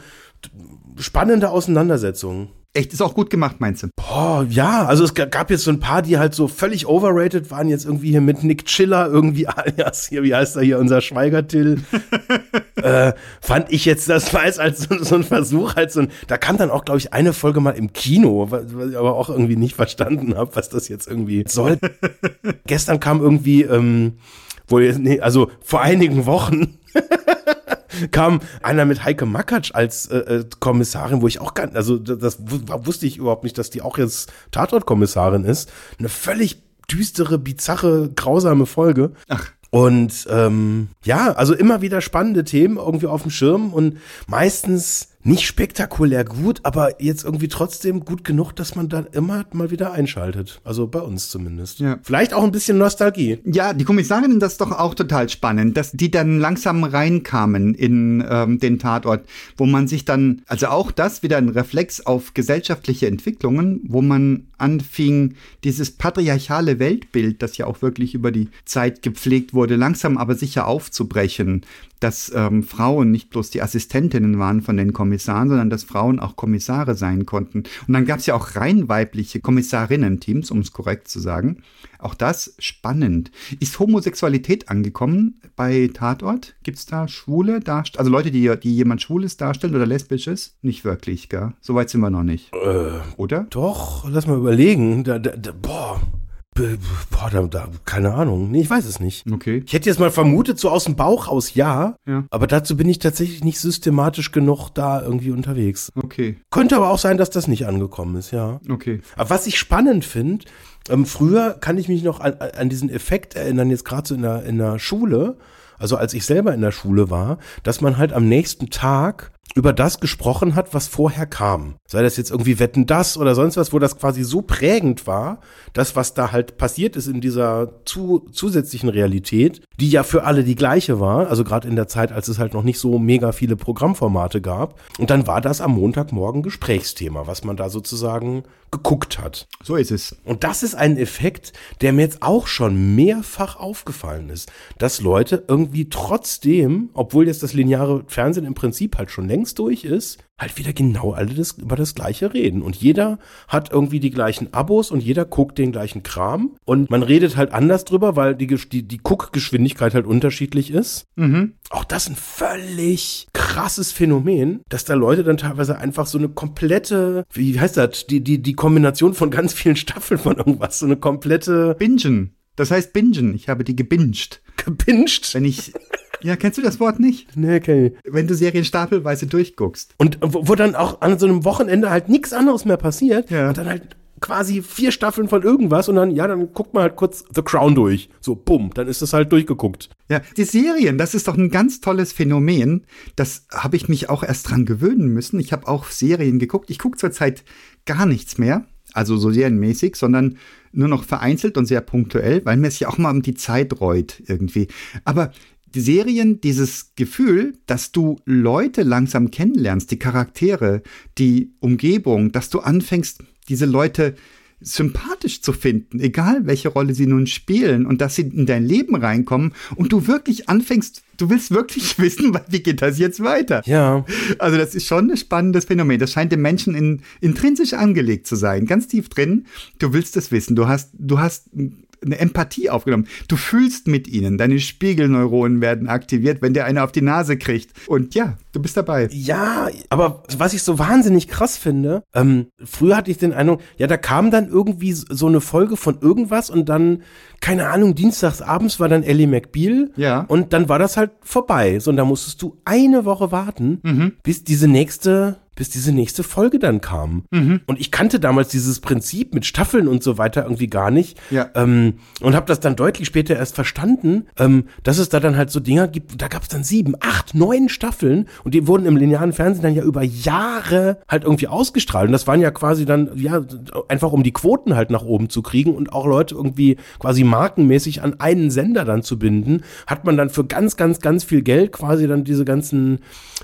spannende Auseinandersetzungen. Echt, ist auch gut gemacht, meinst du? Boah, ja, also es ga- gab jetzt so ein paar, die halt so völlig overrated waren, jetzt irgendwie hier mit Nick Chiller, irgendwie alias hier, wie heißt er hier, unser Schweigertill. äh, fand ich jetzt, das war jetzt als so, so ein Versuch, halt so ein, da kam dann auch, glaube ich, eine Folge mal im Kino, was, was ich aber auch irgendwie nicht verstanden habe, was das jetzt irgendwie soll. Gestern kam irgendwie, ähm, wohl, nee, also vor einigen Wochen kam einer mit Heike Makatsch als äh, äh, Kommissarin, wo ich auch gar also das, das wu- wusste ich überhaupt nicht, dass die auch jetzt Tatortkommissarin ist. Eine völlig düstere, bizarre, grausame Folge. Ach. Und ähm, ja, also immer wieder spannende Themen irgendwie auf dem Schirm und meistens nicht spektakulär gut, aber jetzt irgendwie trotzdem gut genug, dass man dann immer mal wieder einschaltet. Also bei uns zumindest. Ja. Vielleicht auch ein bisschen Nostalgie. Ja, die Kommissarinnen, das ist doch auch total spannend, dass die dann langsam reinkamen in ähm, den Tatort, wo man sich dann, also auch das wieder ein Reflex auf gesellschaftliche Entwicklungen, wo man anfing, dieses patriarchale Weltbild, das ja auch wirklich über die Zeit gepflegt wurde, langsam aber sicher aufzubrechen, dass ähm, Frauen nicht bloß die Assistentinnen waren von den Kommissaren, sondern dass Frauen auch Kommissare sein konnten. Und dann gab es ja auch rein weibliche Kommissarinnen-Teams, um es korrekt zu sagen. Auch das spannend. Ist Homosexualität angekommen bei Tatort? Gibt es da Schwule, Darst also Leute, die, die jemand Schwules darstellen oder Lesbisches? Nicht wirklich, gell? Soweit sind wir noch nicht. Äh, Oder? Doch, lass mal überlegen. Da, da, da, boah. Boah, da, da, keine Ahnung. Nee, ich weiß es nicht. Okay. Ich hätte jetzt mal vermutet, so aus dem Bauch raus ja, Ja. aber dazu bin ich tatsächlich nicht systematisch genug da irgendwie unterwegs. Okay. Könnte aber auch sein, dass das nicht angekommen ist, ja. Okay. Aber was ich spannend finde, ähm, früher kann ich mich noch an, an diesen Effekt erinnern, jetzt gerade so in der, in der Schule, also als ich selber in der Schule war, dass man halt am nächsten Tag über das gesprochen hat, was vorher kam. Sei das jetzt irgendwie Wetten das oder sonst was, wo das quasi so prägend war, das, was da halt passiert ist in dieser zu, zusätzlichen Realität, die ja für alle die gleiche war, also gerade in der Zeit, als es halt noch nicht so mega viele Programmformate gab. Und dann war das am Montagmorgen Gesprächsthema, was man da sozusagen geguckt hat. So ist es. Und das ist ein Effekt, der mir jetzt auch schon mehrfach aufgefallen ist, dass Leute irgendwie trotzdem, obwohl jetzt das lineare Fernsehen im Prinzip halt schon längst durch ist, halt wieder genau alle das, über das Gleiche reden. Und jeder hat irgendwie die gleichen Abos und jeder guckt den gleichen Kram. Und man redet halt anders drüber, weil die, die, die Guckgeschwindigkeit halt unterschiedlich ist. Auch das ein völlig krasses Phänomen, dass da Leute dann teilweise einfach so eine komplette, wie heißt das, die, die, die Kombination von ganz vielen Staffeln von irgendwas, so eine komplette Bingen. Das heißt bingen. Ich habe die gebinged. gepinscht. Wenn ich. Ja, kennst du das Wort nicht? Nee, okay. Wenn du Serien stapelweise durchguckst. Und wo, wo dann auch an so einem Wochenende halt nichts anderes mehr passiert Ja. und dann halt quasi vier Staffeln von irgendwas und dann, ja, dann guckt man halt kurz The Crown durch. So, bumm, dann ist das halt durchgeguckt. Ja, die Serien, das ist doch ein ganz tolles Phänomen. Das habe ich mich auch erst dran gewöhnen müssen. Ich habe auch Serien geguckt. Ich gucke zurzeit gar nichts mehr, also so serienmäßig, sondern nur noch vereinzelt und sehr punktuell, weil mir es ja auch mal um die Zeit reut irgendwie. Aber die Serien, dieses Gefühl, dass du Leute langsam kennenlernst, die Charaktere, die Umgebung, dass du anfängst, diese Leute sympathisch zu finden, egal welche Rolle sie nun spielen und dass sie in dein Leben reinkommen und du wirklich anfängst, du willst wirklich wissen, wie geht das jetzt weiter? Ja. Also das ist schon ein spannendes Phänomen. Das scheint dem Menschen in, intrinsisch angelegt zu sein, ganz tief drin. Du willst es wissen. Du hast, du hast eine Empathie aufgenommen. Du fühlst mit ihnen. Deine Spiegelneuronen werden aktiviert, wenn der eine auf die Nase kriegt. Und ja, du bist dabei. Ja, aber was ich so wahnsinnig krass finde, ähm, früher hatte ich den Eindruck, ja, da kam dann irgendwie so eine Folge von irgendwas und dann, keine Ahnung, dienstags abends war dann Ellie McBeal. Ja. Und dann war das halt vorbei. So, und da musstest du eine Woche warten, Mhm. bis diese nächste bis diese nächste Folge dann kam. Mhm. Und ich kannte damals dieses Prinzip mit Staffeln und so weiter irgendwie gar nicht. Ja. Ähm, und habe das dann deutlich später erst verstanden, ähm, dass es da dann halt so Dinger gibt, da gab es dann sieben, acht, neun Staffeln und die wurden im linearen Fernsehen dann ja über Jahre halt irgendwie ausgestrahlt. Und das waren ja quasi dann, ja, einfach um die Quoten halt nach oben zu kriegen und auch Leute irgendwie quasi markenmäßig an einen Sender dann zu binden, hat man dann für ganz, ganz, ganz viel Geld quasi dann diese ganzen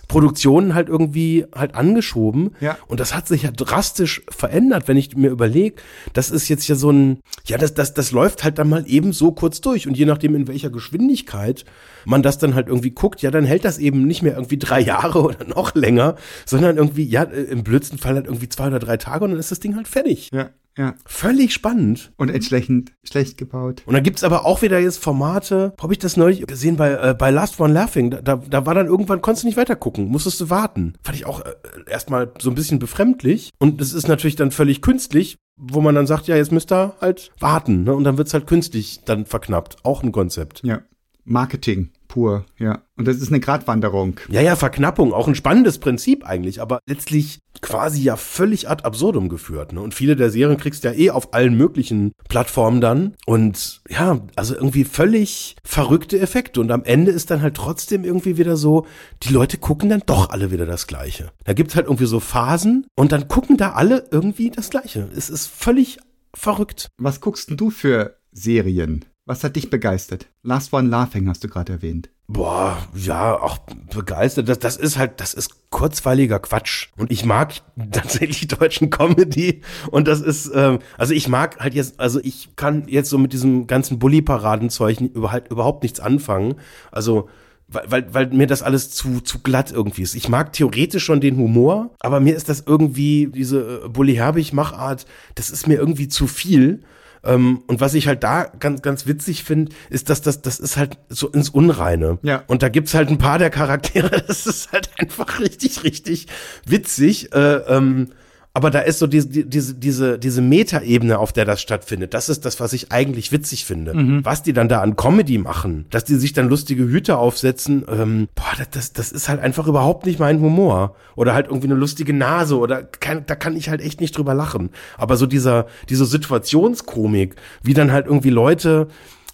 Produktionen halt irgendwie halt angeschoben. Ja. Und das hat sich ja drastisch verändert, wenn ich mir überlege, das ist jetzt ja so ein, ja, das, das, das läuft halt dann mal eben so kurz durch. Und je nachdem, in welcher Geschwindigkeit man das dann halt irgendwie guckt, ja, dann hält das eben nicht mehr irgendwie drei Jahre oder noch länger, sondern irgendwie, ja, äh, im blödsten Fall halt irgendwie zwei oder drei Tage und dann ist das Ding halt fertig. Ja, ja. Völlig spannend. Und entsprechend schlecht gebaut. Und dann gibt's aber auch wieder jetzt Formate, habe ich das neulich gesehen bei, äh, bei Last One Laughing, da, da, da war dann irgendwann, konntest du nicht weiter gucken, musstest du warten. Fand ich auch äh, erstmal so ein bisschen befremdlich. Und das ist natürlich dann völlig künstlich, wo man dann sagt, ja, jetzt müsst ihr halt warten. Ne? Und dann wird's halt künstlich dann verknappt. Auch ein Konzept. Ja. Marketing pur, ja. Und das ist eine Gratwanderung. Ja, ja, Verknappung, auch ein spannendes Prinzip eigentlich, aber letztlich quasi ja völlig ad absurdum geführt. Ne? Und viele der Serien kriegst du ja eh auf allen möglichen Plattformen dann. Und ja, also irgendwie völlig verrückte Effekte. Und am Ende ist dann halt trotzdem irgendwie wieder so, die Leute gucken dann doch alle wieder das Gleiche. Da gibt's halt irgendwie so Phasen und dann gucken da alle irgendwie das Gleiche. Es ist völlig verrückt. Was guckst denn du für Serien? Was hat dich begeistert? Last One Laughing hast du gerade erwähnt. Boah, ja, auch begeistert. Das, das ist halt, das ist kurzweiliger Quatsch. Und ich mag tatsächlich deutschen Comedy. Und das ist, ähm, also ich mag halt jetzt, also ich kann jetzt so mit diesem ganzen Bully-Paradenzeug über, halt überhaupt nichts anfangen. Also, weil, weil, weil mir das alles zu, zu glatt irgendwie ist. Ich mag theoretisch schon den Humor, aber mir ist das irgendwie, diese äh, Bully-Herbig-Machart, das ist mir irgendwie zu viel. Ähm, und was ich halt da ganz, ganz witzig finde, ist, dass das, das ist halt so ins Unreine. Ja. Und da gibt's halt ein paar der Charaktere, das ist halt einfach richtig, richtig witzig. Äh, ähm, aber da ist so diese, diese, diese, diese Metaebene, auf der das stattfindet. Das ist das, was ich eigentlich witzig finde. Was die dann da an Comedy machen, dass die sich dann lustige Hüte aufsetzen, ähm, boah, das, das, das ist halt einfach überhaupt nicht mein Humor. Oder halt irgendwie eine lustige Nase oder kann, da kann ich halt echt nicht drüber lachen. Aber so dieser, diese Situationskomik, wie dann halt irgendwie Leute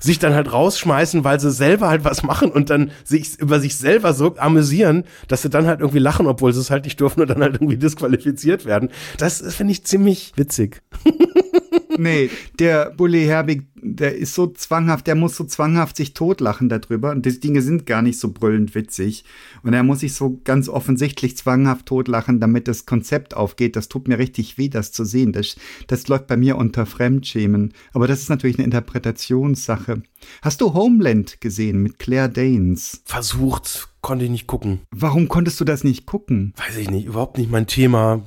sich dann halt rausschmeißen, weil sie selber halt was machen und dann sich über sich selber so amüsieren, dass sie dann halt irgendwie lachen, obwohl sie es halt nicht dürfen und dann halt irgendwie disqualifiziert werden. Das finde ich ziemlich witzig. Nee, der Bully Herbig, der ist so zwanghaft, der muss so zwanghaft sich totlachen darüber. Und die Dinge sind gar nicht so brüllend witzig. Und er muss sich so ganz offensichtlich zwanghaft totlachen, damit das Konzept aufgeht. Das tut mir richtig weh, das zu sehen. Das, das läuft bei mir unter Fremdschämen. Aber das ist natürlich eine Interpretationssache. Hast du Homeland gesehen mit Claire Danes? Versucht, konnte ich nicht gucken. Warum konntest du das nicht gucken? Weiß ich nicht, überhaupt nicht mein Thema.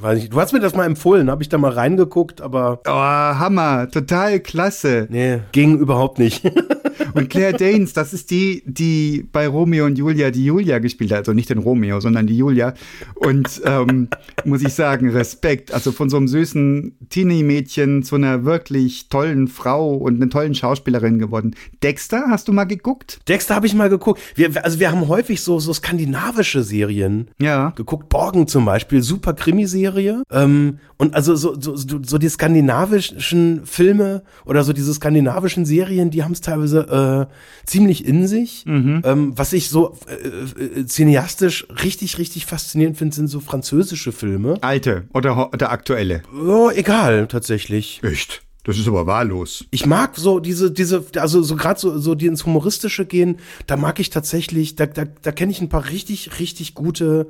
Weiß ich, du hast mir das mal empfohlen, habe ich da mal reingeguckt, aber Oh, Hammer, total klasse. nee, ging überhaupt nicht. Und Claire Danes, das ist die, die bei Romeo und Julia die Julia gespielt hat. Also nicht den Romeo, sondern die Julia. Und ähm, muss ich sagen, Respekt. Also von so einem süßen Teenie-Mädchen zu einer wirklich tollen Frau und einer tollen Schauspielerin geworden. Dexter, hast du mal geguckt? Dexter habe ich mal geguckt. Wir, also wir haben häufig so, so skandinavische Serien Ja. geguckt. Borgen zum Beispiel, super Krimiserie. Ähm, und also so, so, so, so die skandinavischen Filme oder so diese skandinavischen Serien, die haben es teilweise äh, ziemlich in sich. Ähm, was ich so äh, äh, cineastisch richtig, richtig faszinierend finde, sind so französische Filme. Alte oder, oder aktuelle? Oh, egal, tatsächlich. Echt? Das ist aber wahllos. Ich mag so diese, diese, also so gerade so, so die ins Humoristische gehen, da mag ich tatsächlich, da, da, da kenne ich ein paar richtig, richtig gute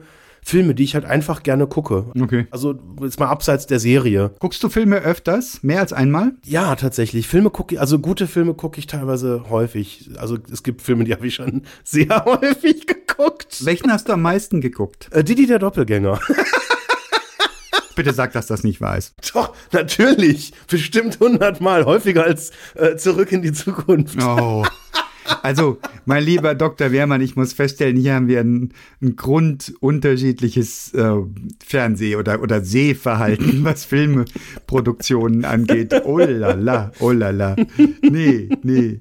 Filme, die ich halt einfach gerne gucke. Okay. Also jetzt mal abseits der Serie. Guckst du Filme öfters? Mehr als einmal? Ja, tatsächlich. Filme gucke ich, also gute Filme gucke ich teilweise häufig. Also es gibt Filme, die habe ich schon sehr häufig geguckt. Welchen hast du am meisten geguckt? Äh, Didi der Doppelgänger. Bitte sag, dass das nicht wahr ist. Doch, natürlich. Bestimmt hundertmal häufiger als äh, Zurück in die Zukunft. Oh. Also, mein lieber Dr. Wehrmann, ich muss feststellen, hier haben wir ein, ein grundunterschiedliches äh, Fernseh- oder, oder Sehverhalten, was Filmproduktionen angeht. Oh la la, oh la la. Nee, nee.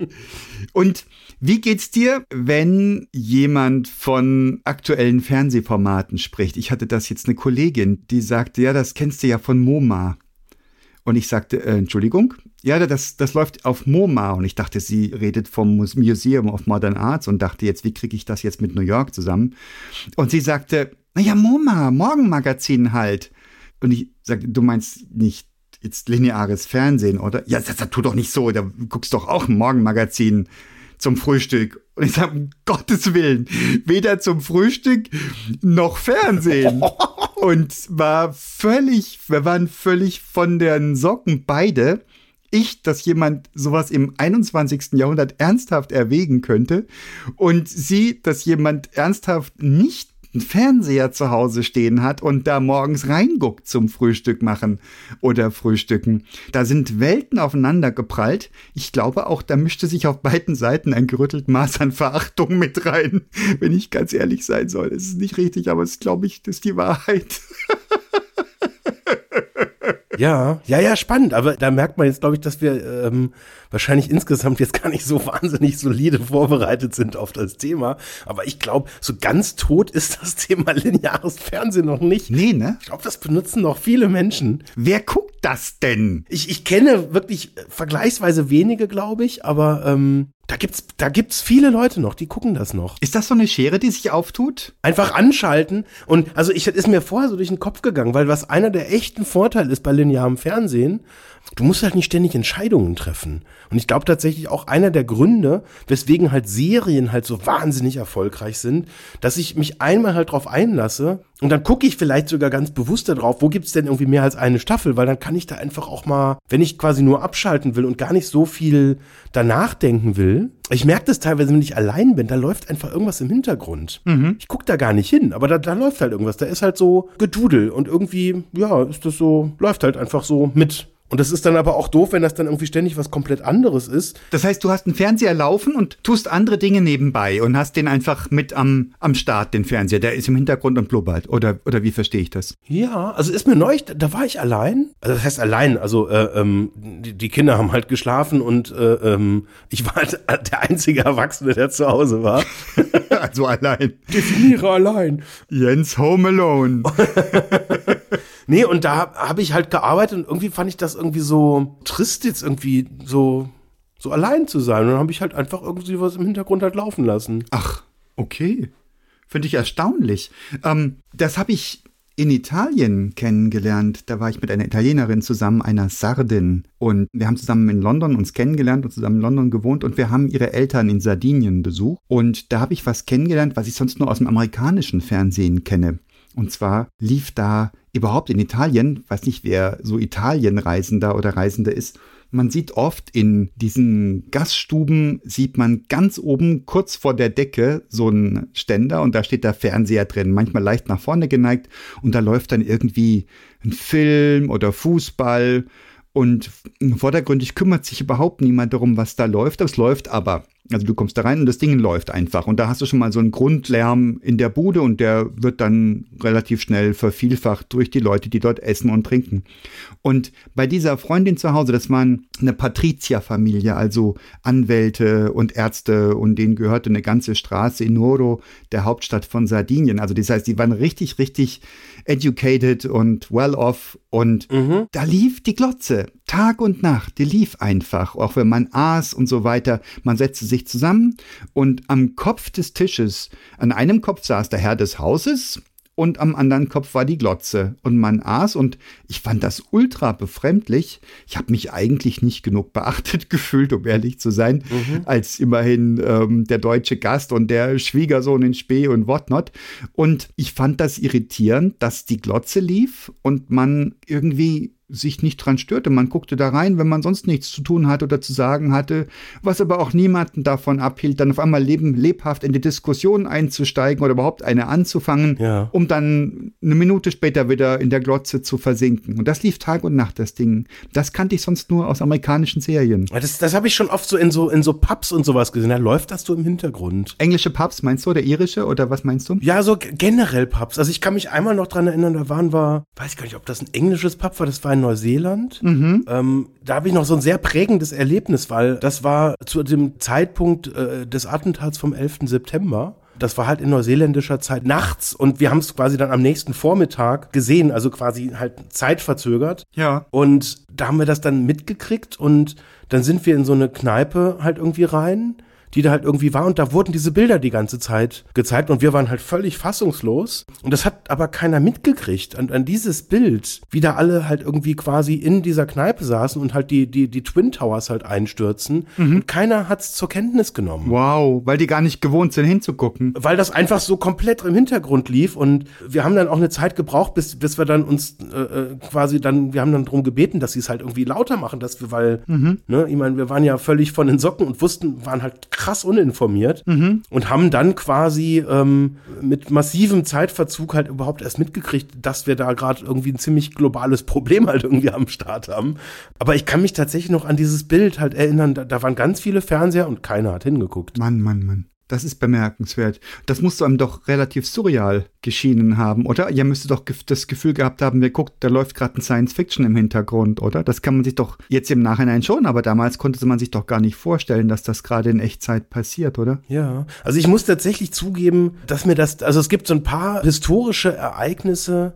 Und wie geht's dir, wenn jemand von aktuellen Fernsehformaten spricht? Ich hatte das jetzt eine Kollegin, die sagte, ja, das kennst du ja von MoMA. Und ich sagte, äh, Entschuldigung, ja, das, das läuft auf MoMA. Und ich dachte, sie redet vom Museum of Modern Arts und dachte jetzt, wie kriege ich das jetzt mit New York zusammen? Und sie sagte, naja, MoMA, Morgenmagazin halt. Und ich sagte, du meinst nicht jetzt lineares Fernsehen, oder? Ja, das, das tu doch nicht so, da guckst doch auch ein Morgenmagazin zum Frühstück. Und ich sage, um Gottes Willen, weder zum Frühstück noch Fernsehen. Und war völlig, wir waren völlig von den Socken beide. Ich, dass jemand sowas im 21. Jahrhundert ernsthaft erwägen könnte. Und sie, dass jemand ernsthaft nicht einen Fernseher zu Hause stehen hat und da morgens reinguckt zum Frühstück machen oder frühstücken. Da sind Welten aufeinander geprallt. Ich glaube auch, da mischte sich auf beiden Seiten ein gerüttelt Maß an Verachtung mit rein, wenn ich ganz ehrlich sein soll. Es ist nicht richtig, aber es glaube ich, das ist die Wahrheit. Ja, ja, ja, spannend. Aber da merkt man jetzt, glaube ich, dass wir ähm, wahrscheinlich insgesamt jetzt gar nicht so wahnsinnig solide vorbereitet sind auf das Thema. Aber ich glaube, so ganz tot ist das Thema lineares Fernsehen noch nicht. Nee, ne? Ich glaube, das benutzen noch viele Menschen. Wer guckt das denn? Ich, ich kenne wirklich vergleichsweise wenige, glaube ich, aber ähm, da gibt's, da gibt's viele Leute noch, die gucken das noch. Ist das so eine Schere, die sich auftut? Einfach anschalten und also ich ist mir vorher so durch den Kopf gegangen, weil was einer der echten Vorteile ist bei linearem Fernsehen, du musst halt nicht ständig Entscheidungen treffen. Und ich glaube tatsächlich auch einer der Gründe, weswegen halt Serien halt so wahnsinnig erfolgreich sind, dass ich mich einmal halt drauf einlasse und dann gucke ich vielleicht sogar ganz bewusst darauf, wo gibt's denn irgendwie mehr als eine Staffel, weil dann kann ich da einfach auch mal, wenn ich quasi nur abschalten will und gar nicht so viel danach denken will. Ich merke das teilweise, wenn ich allein bin, da läuft einfach irgendwas im Hintergrund. Mhm. Ich guck da gar nicht hin, aber da, da läuft halt irgendwas. Da ist halt so Gedudel und irgendwie, ja, ist das so, läuft halt einfach so mit. Und das ist dann aber auch doof, wenn das dann irgendwie ständig was komplett anderes ist. Das heißt, du hast einen Fernseher laufen und tust andere Dinge nebenbei und hast den einfach mit am, am Start, den Fernseher. Der ist im Hintergrund und blubbert. Oder, oder wie verstehe ich das? Ja, also ist mir neu, da war ich allein. Also das heißt allein, also äh, ähm, die, die Kinder haben halt geschlafen und äh, ähm, ich war halt der einzige Erwachsene, der zu Hause war. also allein. Definiere allein. Jens Home Alone. Nee, und da habe ich halt gearbeitet und irgendwie fand ich das irgendwie so trist, jetzt irgendwie so, so allein zu sein. Und dann habe ich halt einfach irgendwie was im Hintergrund halt laufen lassen. Ach, okay. Finde ich erstaunlich. Ähm, das habe ich in Italien kennengelernt. Da war ich mit einer Italienerin zusammen, einer Sardin. Und wir haben zusammen in London uns kennengelernt und zusammen in London gewohnt. Und wir haben ihre Eltern in Sardinien besucht. Und da habe ich was kennengelernt, was ich sonst nur aus dem amerikanischen Fernsehen kenne. Und zwar lief da überhaupt in Italien, weiß nicht, wer so Italienreisender oder Reisender ist, man sieht oft in diesen Gaststuben, sieht man ganz oben kurz vor der Decke so einen Ständer und da steht der Fernseher drin, manchmal leicht nach vorne geneigt und da läuft dann irgendwie ein Film oder Fußball und vordergründig kümmert sich überhaupt niemand darum, was da läuft. Das läuft aber. Also du kommst da rein und das Ding läuft einfach. Und da hast du schon mal so einen Grundlärm in der Bude und der wird dann relativ schnell vervielfacht durch die Leute, die dort essen und trinken. Und bei dieser Freundin zu Hause, das waren eine Patrizierfamilie, also Anwälte und Ärzte und denen gehörte eine ganze Straße in Noro, der Hauptstadt von Sardinien. Also das heißt, die waren richtig, richtig educated und well off und Mhm. da lief die Glotze. Tag und Nacht, die lief einfach, auch wenn man aß und so weiter. Man setzte sich zusammen und am Kopf des Tisches, an einem Kopf saß der Herr des Hauses und am anderen Kopf war die Glotze. Und man aß und ich fand das ultra befremdlich. Ich habe mich eigentlich nicht genug beachtet gefühlt, um ehrlich zu sein, mhm. als immerhin ähm, der deutsche Gast und der Schwiegersohn in Spee und whatnot. Und ich fand das irritierend, dass die Glotze lief und man irgendwie sich nicht dran störte. Man guckte da rein, wenn man sonst nichts zu tun hatte oder zu sagen hatte, was aber auch niemanden davon abhielt, dann auf einmal leben, lebhaft in die Diskussion einzusteigen oder überhaupt eine anzufangen, ja. um dann eine Minute später wieder in der Glotze zu versinken. Und das lief Tag und Nacht, das Ding. Das kannte ich sonst nur aus amerikanischen Serien. Das, das habe ich schon oft so in so in so Pubs und sowas gesehen. Da läuft das so im Hintergrund. Englische Pubs, meinst du, oder irische oder was meinst du? Ja, so generell Pubs. Also ich kann mich einmal noch dran erinnern, da waren wir, weiß ich gar nicht, ob das ein englisches Pub war, das war in Neuseeland. Mhm. Ähm, da habe ich noch so ein sehr prägendes Erlebnis, weil das war zu dem Zeitpunkt äh, des Attentats vom 11. September. Das war halt in neuseeländischer Zeit nachts und wir haben es quasi dann am nächsten Vormittag gesehen, also quasi halt zeitverzögert. Ja. Und da haben wir das dann mitgekriegt und dann sind wir in so eine Kneipe halt irgendwie rein die da halt irgendwie war und da wurden diese Bilder die ganze Zeit gezeigt und wir waren halt völlig fassungslos und das hat aber keiner mitgekriegt an, an dieses Bild, wie da alle halt irgendwie quasi in dieser Kneipe saßen und halt die, die, die Twin Towers halt einstürzen mhm. und keiner hat's zur Kenntnis genommen. Wow, weil die gar nicht gewohnt sind hinzugucken. Weil das einfach so komplett im Hintergrund lief und wir haben dann auch eine Zeit gebraucht, bis, bis wir dann uns äh, äh quasi dann, wir haben dann darum gebeten, dass sie es halt irgendwie lauter machen, dass wir, weil, mhm. ne, ich meine, wir waren ja völlig von den Socken und wussten, waren halt krass uninformiert mhm. und haben dann quasi ähm, mit massivem Zeitverzug halt überhaupt erst mitgekriegt, dass wir da gerade irgendwie ein ziemlich globales Problem halt irgendwie am Start haben. Aber ich kann mich tatsächlich noch an dieses Bild halt erinnern, da, da waren ganz viele Fernseher und keiner hat hingeguckt. Mann, Mann, Mann. Das ist bemerkenswert. Das musste einem doch relativ surreal geschienen haben, oder? Ihr müsstet doch das Gefühl gehabt haben, wer guckt, da läuft gerade ein Science Fiction im Hintergrund, oder? Das kann man sich doch jetzt im Nachhinein schon, aber damals konnte man sich doch gar nicht vorstellen, dass das gerade in Echtzeit passiert, oder? Ja, also ich muss tatsächlich zugeben, dass mir das, also es gibt so ein paar historische Ereignisse,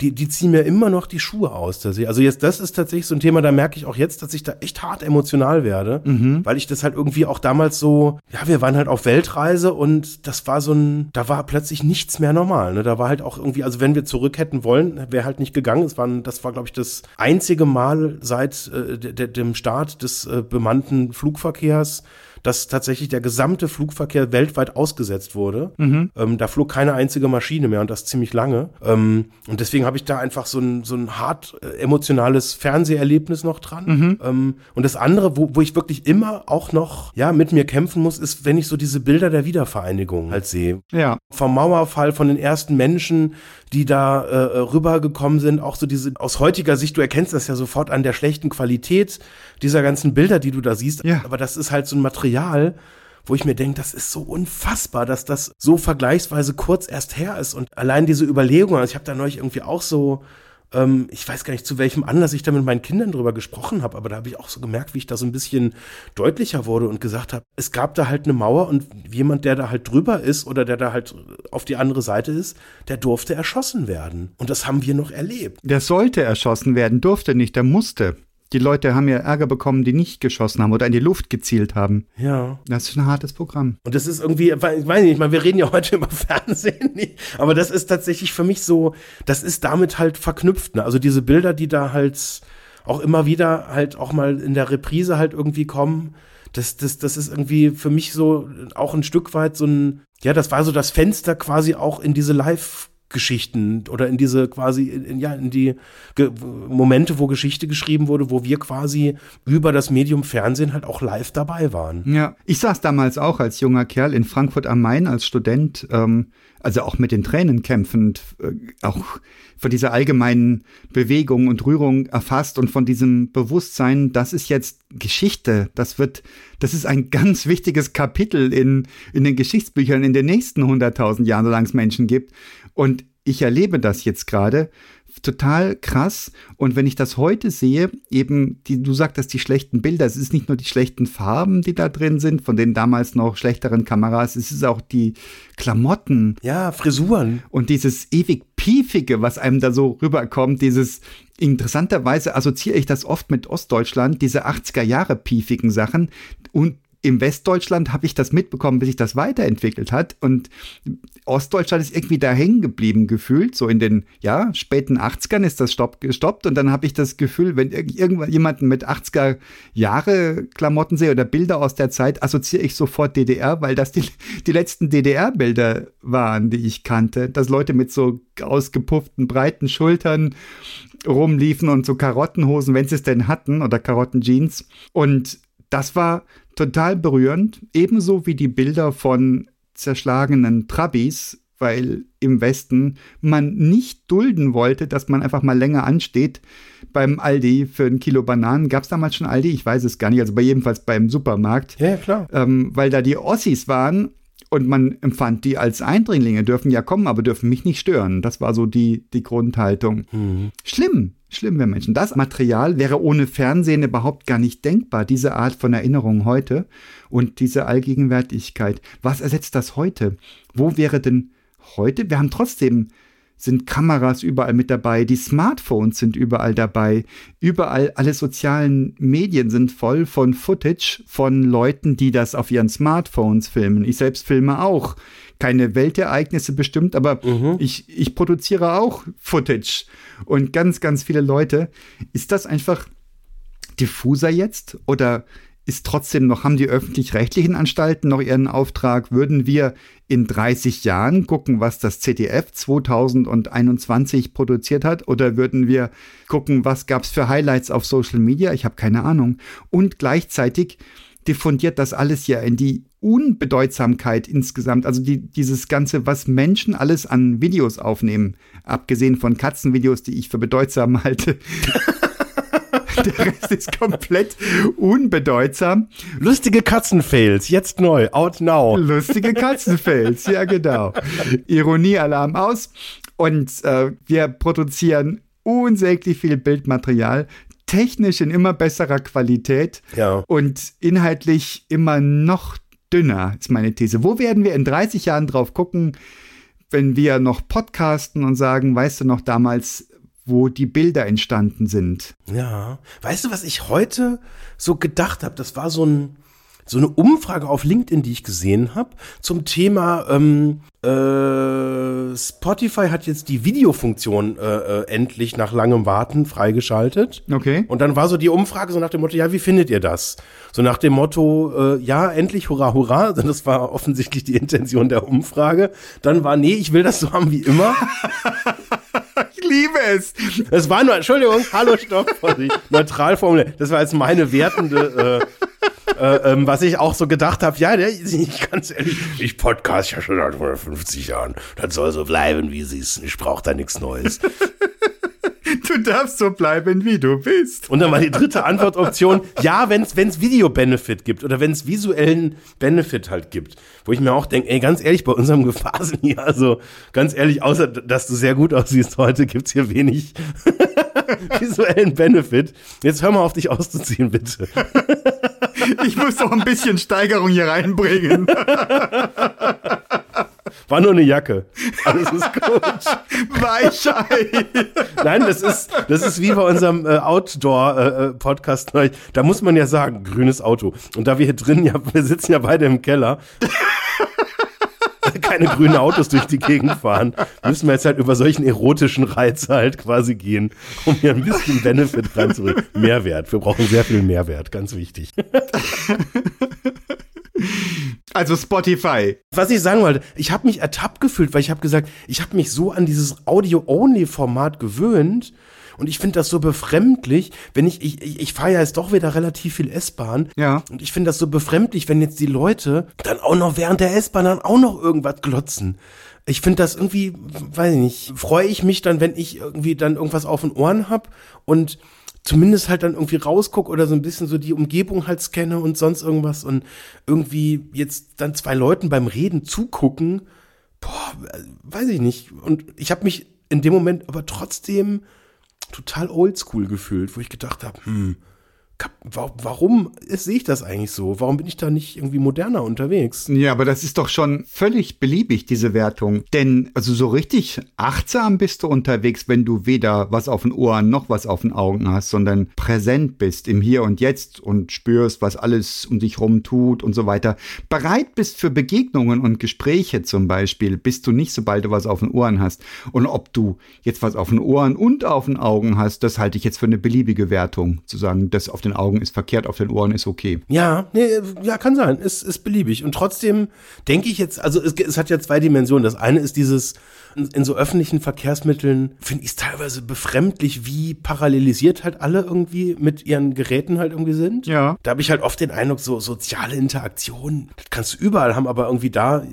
die, die ziehen mir immer noch die Schuhe aus. Dass ich, also jetzt, das ist tatsächlich so ein Thema, da merke ich auch jetzt, dass ich da echt hart emotional werde, mhm. weil ich das halt irgendwie auch damals so, ja, wir waren halt auf Weltreise und das war so ein, da war plötzlich nichts mehr normal. Ne? Da war halt auch irgendwie, also wenn wir zurück hätten wollen, wäre halt nicht gegangen. Es waren, das war, glaube ich, das einzige Mal seit äh, de, de, dem Start des äh, bemannten Flugverkehrs, dass tatsächlich der gesamte Flugverkehr weltweit ausgesetzt wurde. Mhm. Ähm, da flog keine einzige Maschine mehr und das ziemlich lange. Ähm, und deswegen habe ich da einfach so ein, so ein hart äh, emotionales Fernseherlebnis noch dran. Mhm. Ähm, und das andere, wo, wo ich wirklich immer auch noch ja mit mir kämpfen muss, ist, wenn ich so diese Bilder der Wiedervereinigung halt sehe. Ja. Vom Mauerfall, von den ersten Menschen, die da äh, rübergekommen sind, auch so diese, aus heutiger Sicht, du erkennst das ja sofort an der schlechten Qualität dieser ganzen Bilder, die du da siehst. Ja. Aber das ist halt so ein Material, wo ich mir denke, das ist so unfassbar, dass das so vergleichsweise kurz erst her ist. Und allein diese Überlegung, also ich habe da neulich irgendwie auch so ähm, ich weiß gar nicht, zu welchem Anlass ich da mit meinen Kindern drüber gesprochen habe, aber da habe ich auch so gemerkt, wie ich da so ein bisschen deutlicher wurde und gesagt habe, es gab da halt eine Mauer und jemand, der da halt drüber ist oder der da halt auf die andere Seite ist, der durfte erschossen werden. Und das haben wir noch erlebt. Der sollte erschossen werden, durfte nicht, der musste. Die Leute haben ja Ärger bekommen, die nicht geschossen haben oder in die Luft gezielt haben. Ja. Das ist ein hartes Programm. Und das ist irgendwie, ich weiß nicht, ich meine, wir reden ja heute über Fernsehen, aber das ist tatsächlich für mich so, das ist damit halt verknüpft. Ne? Also diese Bilder, die da halt auch immer wieder halt auch mal in der Reprise halt irgendwie kommen, das, das, das ist irgendwie für mich so auch ein Stück weit so ein, ja, das war so das Fenster quasi auch in diese Live- Geschichten oder in diese quasi, in, ja, in die Ge Momente, wo Geschichte geschrieben wurde, wo wir quasi über das Medium Fernsehen halt auch live dabei waren. Ja, ich saß damals auch als junger Kerl in Frankfurt am Main als Student, ähm, also auch mit den Tränen kämpfend, äh, auch von dieser allgemeinen Bewegung und Rührung erfasst und von diesem Bewusstsein, das ist jetzt Geschichte, das wird, das ist ein ganz wichtiges Kapitel in, in den Geschichtsbüchern in den nächsten 100.000 Jahren, solange es Menschen gibt. Und ich erlebe das jetzt gerade total krass. Und wenn ich das heute sehe, eben, die, du sagtest, die schlechten Bilder, es ist nicht nur die schlechten Farben, die da drin sind, von den damals noch schlechteren Kameras, es ist auch die Klamotten. Ja, Frisuren. Und dieses ewig Piefige, was einem da so rüberkommt, dieses, interessanterweise assoziiere ich das oft mit Ostdeutschland, diese 80er Jahre piefigen Sachen. Und im Westdeutschland habe ich das mitbekommen, bis sich das weiterentwickelt hat. Und Ostdeutschland ist irgendwie da hängen geblieben gefühlt. So in den ja, späten 80ern ist das stopp, gestoppt. Und dann habe ich das Gefühl, wenn irgendwann jemanden mit 80er Jahre Klamotten sehe oder Bilder aus der Zeit, assoziiere ich sofort DDR, weil das die, die letzten DDR-Bilder waren, die ich kannte. Dass Leute mit so ausgepufften, breiten Schultern rumliefen und so Karottenhosen, wenn sie es denn hatten, oder Karottenjeans. Und das war total berührend, ebenso wie die Bilder von zerschlagenen Trabis, weil im Westen man nicht dulden wollte, dass man einfach mal länger ansteht beim Aldi für ein Kilo Bananen. Gab es damals schon Aldi? Ich weiß es gar nicht. Also bei jedenfalls beim Supermarkt. Ja, klar. Ähm, weil da die Ossis waren und man empfand die als Eindringlinge, dürfen ja kommen, aber dürfen mich nicht stören. Das war so die, die Grundhaltung. Mhm. Schlimm, schlimm, wenn Menschen. Das Material wäre ohne Fernsehen überhaupt gar nicht denkbar, diese Art von Erinnerung heute und diese Allgegenwärtigkeit. Was ersetzt das heute? Wo wäre denn heute? Wir haben trotzdem sind Kameras überall mit dabei, die Smartphones sind überall dabei, überall alle sozialen Medien sind voll von Footage von Leuten, die das auf ihren Smartphones filmen. Ich selbst filme auch. Keine Weltereignisse bestimmt, aber mhm. ich, ich produziere auch Footage. Und ganz, ganz viele Leute. Ist das einfach diffuser jetzt? Oder ist trotzdem noch, haben die öffentlich-rechtlichen Anstalten noch ihren Auftrag? Würden wir in 30 Jahren gucken, was das ZDF 2021 produziert hat? Oder würden wir gucken, was gab es für Highlights auf Social Media? Ich habe keine Ahnung. Und gleichzeitig diffundiert das alles ja in die Unbedeutsamkeit insgesamt. Also die, dieses Ganze, was Menschen alles an Videos aufnehmen, abgesehen von Katzenvideos, die ich für bedeutsam halte. Der Rest ist komplett unbedeutsam. Lustige Katzenfails, jetzt neu, out now. Lustige Katzenfails, ja genau. Ironiealarm aus. Und äh, wir produzieren unsäglich viel Bildmaterial, technisch in immer besserer Qualität ja. und inhaltlich immer noch dünner, ist meine These. Wo werden wir in 30 Jahren drauf gucken, wenn wir noch podcasten und sagen, weißt du noch damals, wo die Bilder entstanden sind. Ja. Weißt du, was ich heute so gedacht habe? Das war so ein so eine Umfrage auf LinkedIn, die ich gesehen habe, zum Thema ähm, äh, Spotify hat jetzt die Videofunktion äh, äh, endlich nach langem Warten freigeschaltet. Okay. Und dann war so die Umfrage so nach dem Motto, ja, wie findet ihr das? So nach dem Motto, äh, ja, endlich, hurra, hurra. Das war offensichtlich die Intention der Umfrage. Dann war, nee, ich will das so haben wie immer. Ich liebe es. Das war nur, Entschuldigung, hallo, stopp, neutral formuliert. Das war jetzt meine wertende, äh, äh, ähm, was ich auch so gedacht habe. Ja, der, ich ganz ehrlich, ich podcast ja schon seit 150 Jahren. Das soll so bleiben, wie sie ist. Ich brauche da nichts Neues. Du darfst so bleiben, wie du bist. Und dann war die dritte Antwortoption, ja, wenn es Video-Benefit gibt oder wenn es visuellen Benefit halt gibt. Wo ich mir auch denke, ey, ganz ehrlich, bei unserem Gefahren hier, also ganz ehrlich, außer dass du sehr gut aussiehst heute, gibt's hier wenig visuellen Benefit. Jetzt hör mal auf, dich auszuziehen, bitte. ich muss doch ein bisschen Steigerung hier reinbringen. War nur eine Jacke. Alles ist gut. Weichei. Nein, das ist, das ist wie bei unserem äh, Outdoor-Podcast. Äh, da muss man ja sagen, grünes Auto. Und da wir hier drin ja, wir sitzen ja beide im Keller. keine grünen Autos durch die Gegend fahren, müssen wir jetzt halt über solchen erotischen Reiz halt quasi gehen, um hier ein bisschen Benefit reinzubringen. Mehrwert. Wir brauchen sehr viel Mehrwert, ganz wichtig. Also Spotify. Was ich sagen wollte, ich habe mich ertappt gefühlt, weil ich habe gesagt, ich habe mich so an dieses Audio-Only-Format gewöhnt und ich finde das so befremdlich, wenn ich, ich, ich, ich fahre ja jetzt doch wieder relativ viel S-Bahn. Ja. Und ich finde das so befremdlich, wenn jetzt die Leute dann auch noch während der S-Bahn dann auch noch irgendwas glotzen. Ich finde das irgendwie, weiß ich nicht, freue ich mich dann, wenn ich irgendwie dann irgendwas auf den Ohren hab und zumindest halt dann irgendwie rausgucke oder so ein bisschen so die Umgebung halt scanne und sonst irgendwas und irgendwie jetzt dann zwei Leuten beim Reden zugucken, boah, weiß ich nicht. Und ich habe mich in dem Moment aber trotzdem total oldschool gefühlt, wo ich gedacht habe, hm, warum sehe ich das eigentlich so? Warum bin ich da nicht irgendwie moderner unterwegs? Ja, aber das ist doch schon völlig beliebig, diese Wertung. Denn also so richtig achtsam bist du unterwegs, wenn du weder was auf den Ohren noch was auf den Augen hast, sondern präsent bist im Hier und Jetzt und spürst, was alles um dich rum tut und so weiter. Bereit bist für Begegnungen und Gespräche zum Beispiel, bist du nicht, sobald du was auf den Ohren hast. Und ob du jetzt was auf den Ohren und auf den Augen hast, das halte ich jetzt für eine beliebige Wertung. Zu sagen, das auf den Augen ist verkehrt, auf den Ohren ist okay. Ja, nee, ja, kann sein. Ist, ist beliebig. Und trotzdem denke ich jetzt, also es, es hat ja zwei Dimensionen. Das eine ist dieses, in so öffentlichen Verkehrsmitteln finde ich es teilweise befremdlich, wie parallelisiert halt alle irgendwie mit ihren Geräten halt irgendwie sind. Ja. Da habe ich halt oft den Eindruck, so soziale Interaktion, das kannst du überall haben, aber irgendwie da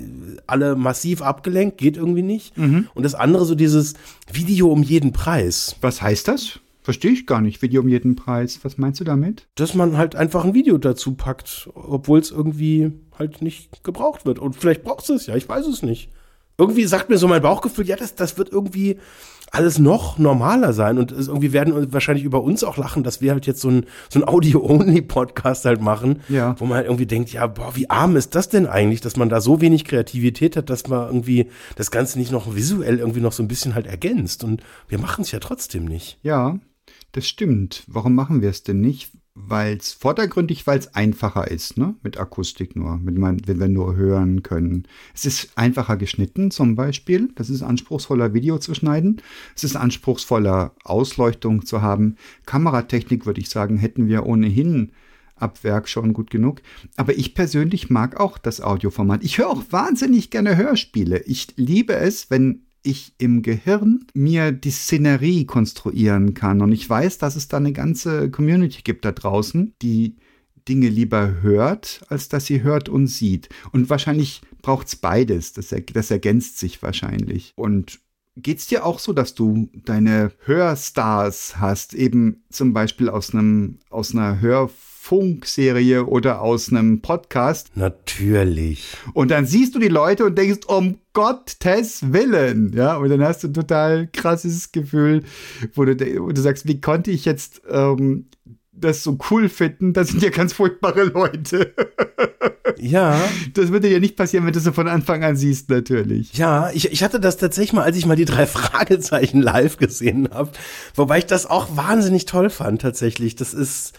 alle massiv abgelenkt, geht irgendwie nicht. Mhm. Und das andere so dieses Video um jeden Preis. Was heißt das? Verstehe ich gar nicht, Video um jeden Preis. Was meinst du damit? Dass man halt einfach ein Video dazu packt, obwohl es irgendwie halt nicht gebraucht wird. Und vielleicht braucht es ja, ich weiß es nicht. Irgendwie sagt mir so mein Bauchgefühl, ja, das, das wird irgendwie alles noch normaler sein und irgendwie werden wahrscheinlich über uns auch lachen, dass wir halt jetzt so ein, so ein Audio-Only-Podcast halt machen, ja. wo man halt irgendwie denkt, ja, boah, wie arm ist das denn eigentlich, dass man da so wenig Kreativität hat, dass man irgendwie das Ganze nicht noch visuell irgendwie noch so ein bisschen halt ergänzt und wir machen es ja trotzdem nicht. Ja, das stimmt. Warum machen wir es denn nicht? Weil es vordergründig, weil es einfacher ist, ne? Mit Akustik nur, mit wenn wir nur hören können. Es ist einfacher geschnitten, zum Beispiel. Das ist anspruchsvoller Video zu schneiden. Es ist anspruchsvoller Ausleuchtung zu haben. Kameratechnik, würde ich sagen, hätten wir ohnehin ab Werk schon gut genug. Aber ich persönlich mag auch das Audioformat. Ich höre auch wahnsinnig gerne Hörspiele. Ich liebe es, wenn ich im Gehirn mir die Szenerie konstruieren kann. Und ich weiß, dass es da eine ganze Community gibt da draußen, die Dinge lieber hört, als dass sie hört und sieht. Und wahrscheinlich braucht es beides. Das, er, das ergänzt sich wahrscheinlich. Und geht's dir auch so, dass du deine Hörstars hast, eben zum Beispiel aus einem, aus einer Hör Funkserie oder aus einem Podcast. Natürlich. Und dann siehst du die Leute und denkst, um Gottes Willen, ja, und dann hast du ein total krasses Gefühl, wo du, wo du sagst, wie konnte ich jetzt ähm, das so cool finden? Das sind ja ganz furchtbare Leute. Ja. Das würde ja nicht passieren, wenn du es von Anfang an siehst, natürlich. Ja, ich, ich hatte das tatsächlich mal, als ich mal die drei Fragezeichen live gesehen habe. Wobei ich das auch wahnsinnig toll fand, tatsächlich. Das ist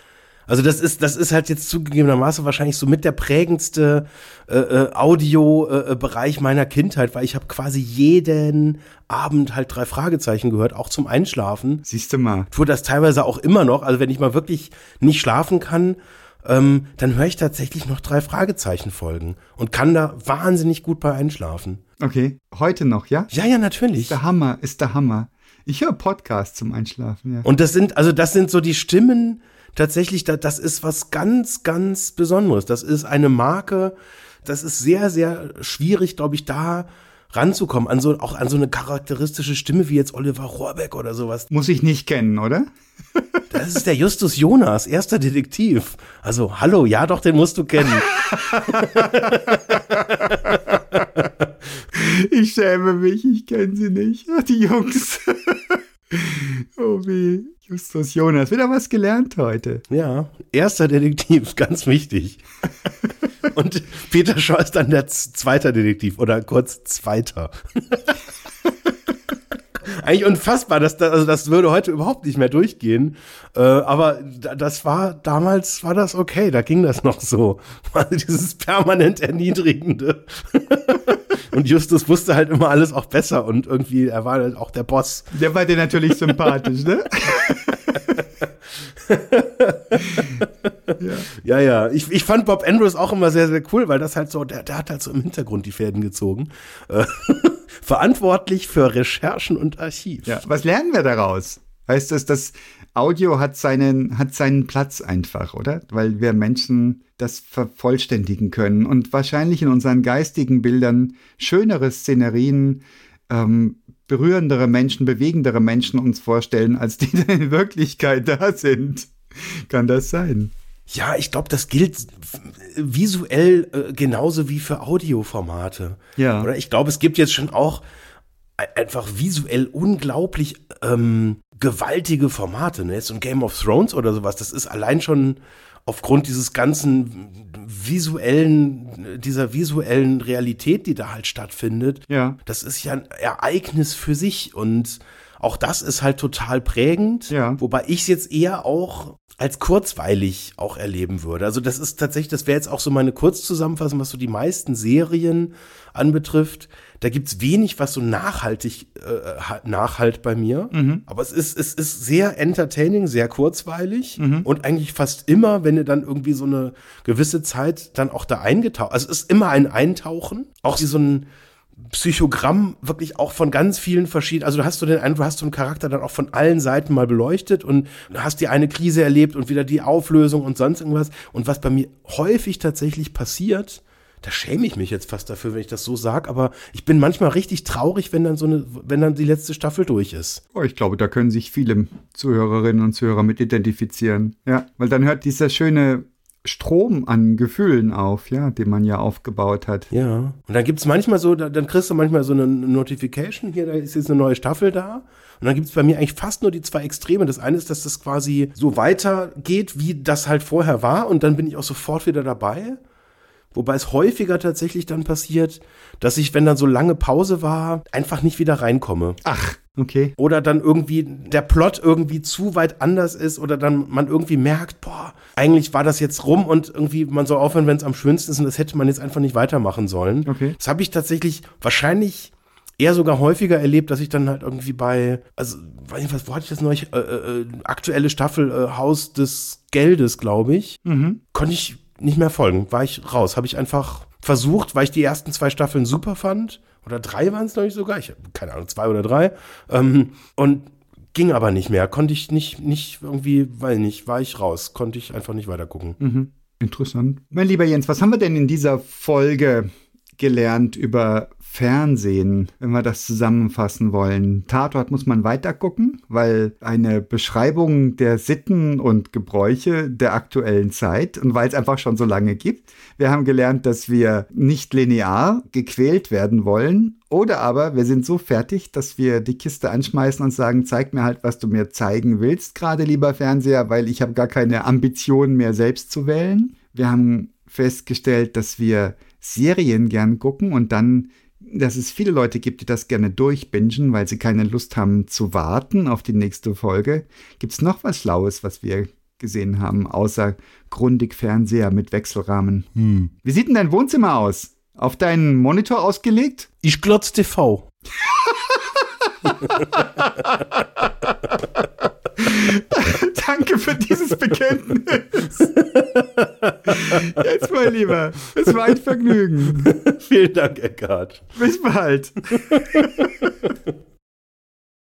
also das ist, das ist halt jetzt zugegebenermaßen wahrscheinlich so mit der prägendste äh, äh, Audio-Bereich äh, meiner Kindheit, weil ich habe quasi jeden Abend halt drei Fragezeichen gehört, auch zum Einschlafen. Siehst du mal. Tue das teilweise auch immer noch. Also wenn ich mal wirklich nicht schlafen kann, ähm, dann höre ich tatsächlich noch drei Fragezeichen folgen und kann da wahnsinnig gut bei einschlafen. Okay, heute noch, ja? Ja, ja, natürlich. Ist der Hammer, ist der Hammer. Ich höre Podcasts zum Einschlafen, ja. Und das sind, also das sind so die Stimmen, tatsächlich, das ist was ganz, ganz Besonderes. Das ist eine Marke, das ist sehr, sehr schwierig, glaube ich, da ranzukommen, an so, auch an so eine charakteristische Stimme wie jetzt Oliver Rohrbeck oder sowas. Muss ich nicht kennen, oder? Das ist der Justus Jonas, erster Detektiv. Also, hallo, ja doch, den musst du kennen. ich schäme mich, ich kenne sie nicht. Die Jungs. oh weh. Justus Jonas, wieder was gelernt heute. Ja, erster Detektiv, ganz wichtig. Und Peter Shaw ist dann der zweite Detektiv oder kurz zweiter. Eigentlich unfassbar, dass das, also das würde heute überhaupt nicht mehr durchgehen. Äh, aber das war, damals war das okay, da ging das noch so. Also dieses permanent Erniedrigende. Und Justus wusste halt immer alles auch besser und irgendwie, er war halt auch der Boss. Der war dir natürlich sympathisch, ne? ja. ja, ja. Ich, ich fand Bob Andrews auch immer sehr, sehr cool, weil das halt so, der, der hat halt so im Hintergrund die Fäden gezogen. Verantwortlich für Recherchen und Archiv. Ja. Was lernen wir daraus? Heißt das, das Audio hat seinen, hat seinen Platz einfach, oder? Weil wir Menschen das vervollständigen können und wahrscheinlich in unseren geistigen Bildern schönere Szenerien ähm, berührendere Menschen, bewegendere Menschen uns vorstellen, als die in Wirklichkeit da sind. Kann das sein? Ja, ich glaube, das gilt visuell äh, genauso wie für Audioformate. Ja. Oder ich glaube, es gibt jetzt schon auch einfach visuell unglaublich ähm, gewaltige Formate, ne? So ein Game of Thrones oder sowas, das ist allein schon aufgrund dieses ganzen visuellen, dieser visuellen Realität, die da halt stattfindet. Ja. Das ist ja ein Ereignis für sich und auch das ist halt total prägend. Ja. Wobei ich es jetzt eher auch als kurzweilig auch erleben würde. Also das ist tatsächlich, das wäre jetzt auch so meine Kurzzusammenfassung, was so die meisten Serien anbetrifft. Da gibt's wenig, was so nachhaltig äh, ha- nachhalt bei mir. Aber es ist, es ist sehr entertaining, sehr kurzweilig und eigentlich fast immer, wenn ihr dann irgendwie so eine gewisse Zeit dann auch da eingetaucht, also es ist immer ein Eintauchen, auch wie so ein Psychogramm wirklich auch von ganz vielen verschiedenen, also du hast so den Eindruck, hast so einen Charakter dann auch von allen Seiten mal beleuchtet und hast die eine Krise erlebt und wieder die Auflösung und sonst irgendwas. Und was bei mir häufig tatsächlich passiert, da schäme ich mich jetzt fast dafür, wenn ich das so sage, aber ich bin manchmal richtig traurig, wenn dann so eine, wenn dann die letzte Staffel durch ist. Oh, ich glaube, da können sich viele Zuhörerinnen und Zuhörer mit identifizieren. Ja, weil dann hört dieser schöne Strom an Gefühlen auf, ja, den man ja aufgebaut hat. Ja. Und dann gibt's manchmal so, da- dann kriegst du manchmal so eine Notification, hier, da ist jetzt eine neue Staffel da. Und dann gibt's bei mir eigentlich fast nur die zwei Extreme. Das eine ist, dass das quasi so weitergeht, wie das halt vorher war. Und dann bin ich auch sofort wieder dabei. Wobei es häufiger tatsächlich dann passiert, dass ich, wenn dann so lange Pause war, einfach nicht wieder reinkomme. Ach, okay. Oder dann irgendwie der Plot irgendwie zu weit anders ist oder dann man irgendwie merkt, boah, eigentlich war das jetzt rum und irgendwie man soll aufhören, wenn es am schönsten ist und das hätte man jetzt einfach nicht weitermachen sollen. Okay. Das habe ich tatsächlich wahrscheinlich eher sogar häufiger erlebt, dass ich dann halt irgendwie bei, also, weiß nicht, was, wo hatte ich das neulich, äh, äh, aktuelle Staffel äh, Haus des Geldes, glaube ich, konnte ich nicht mehr folgen, war ich raus, habe ich einfach versucht, weil ich die ersten zwei Staffeln super fand, oder drei waren es, glaube ich, sogar, ich habe keine Ahnung, zwei oder drei, ähm, und ging aber nicht mehr, konnte ich nicht, nicht irgendwie, weil nicht, war ich raus, konnte ich einfach nicht weiter gucken. Interessant. Mein lieber Jens, was haben wir denn in dieser Folge gelernt über Fernsehen, wenn wir das zusammenfassen wollen? Tatort muss man weitergucken, weil eine Beschreibung der Sitten und Gebräuche der aktuellen Zeit und weil es einfach schon so lange gibt. Wir haben gelernt, dass wir nicht linear gequält werden wollen. Oder aber wir sind so fertig, dass wir die Kiste anschmeißen und sagen, zeig mir halt, was du mir zeigen willst, gerade lieber Fernseher, weil ich habe gar keine Ambition mehr selbst zu wählen. Wir haben festgestellt, dass wir Serien gern gucken und dann, dass es viele Leute gibt, die das gerne durchbingen, weil sie keine Lust haben zu warten auf die nächste Folge. Gibt es noch was Schlaues, was wir gesehen haben, außer Grundig Fernseher mit Wechselrahmen? Wie sieht denn dein Wohnzimmer aus? Auf deinen Monitor ausgelegt? Ich glotz TV. Danke für dieses Bekenntnis. Jetzt mal lieber. Es war ein Vergnügen. Vielen Dank, Eckhard. Bis bald.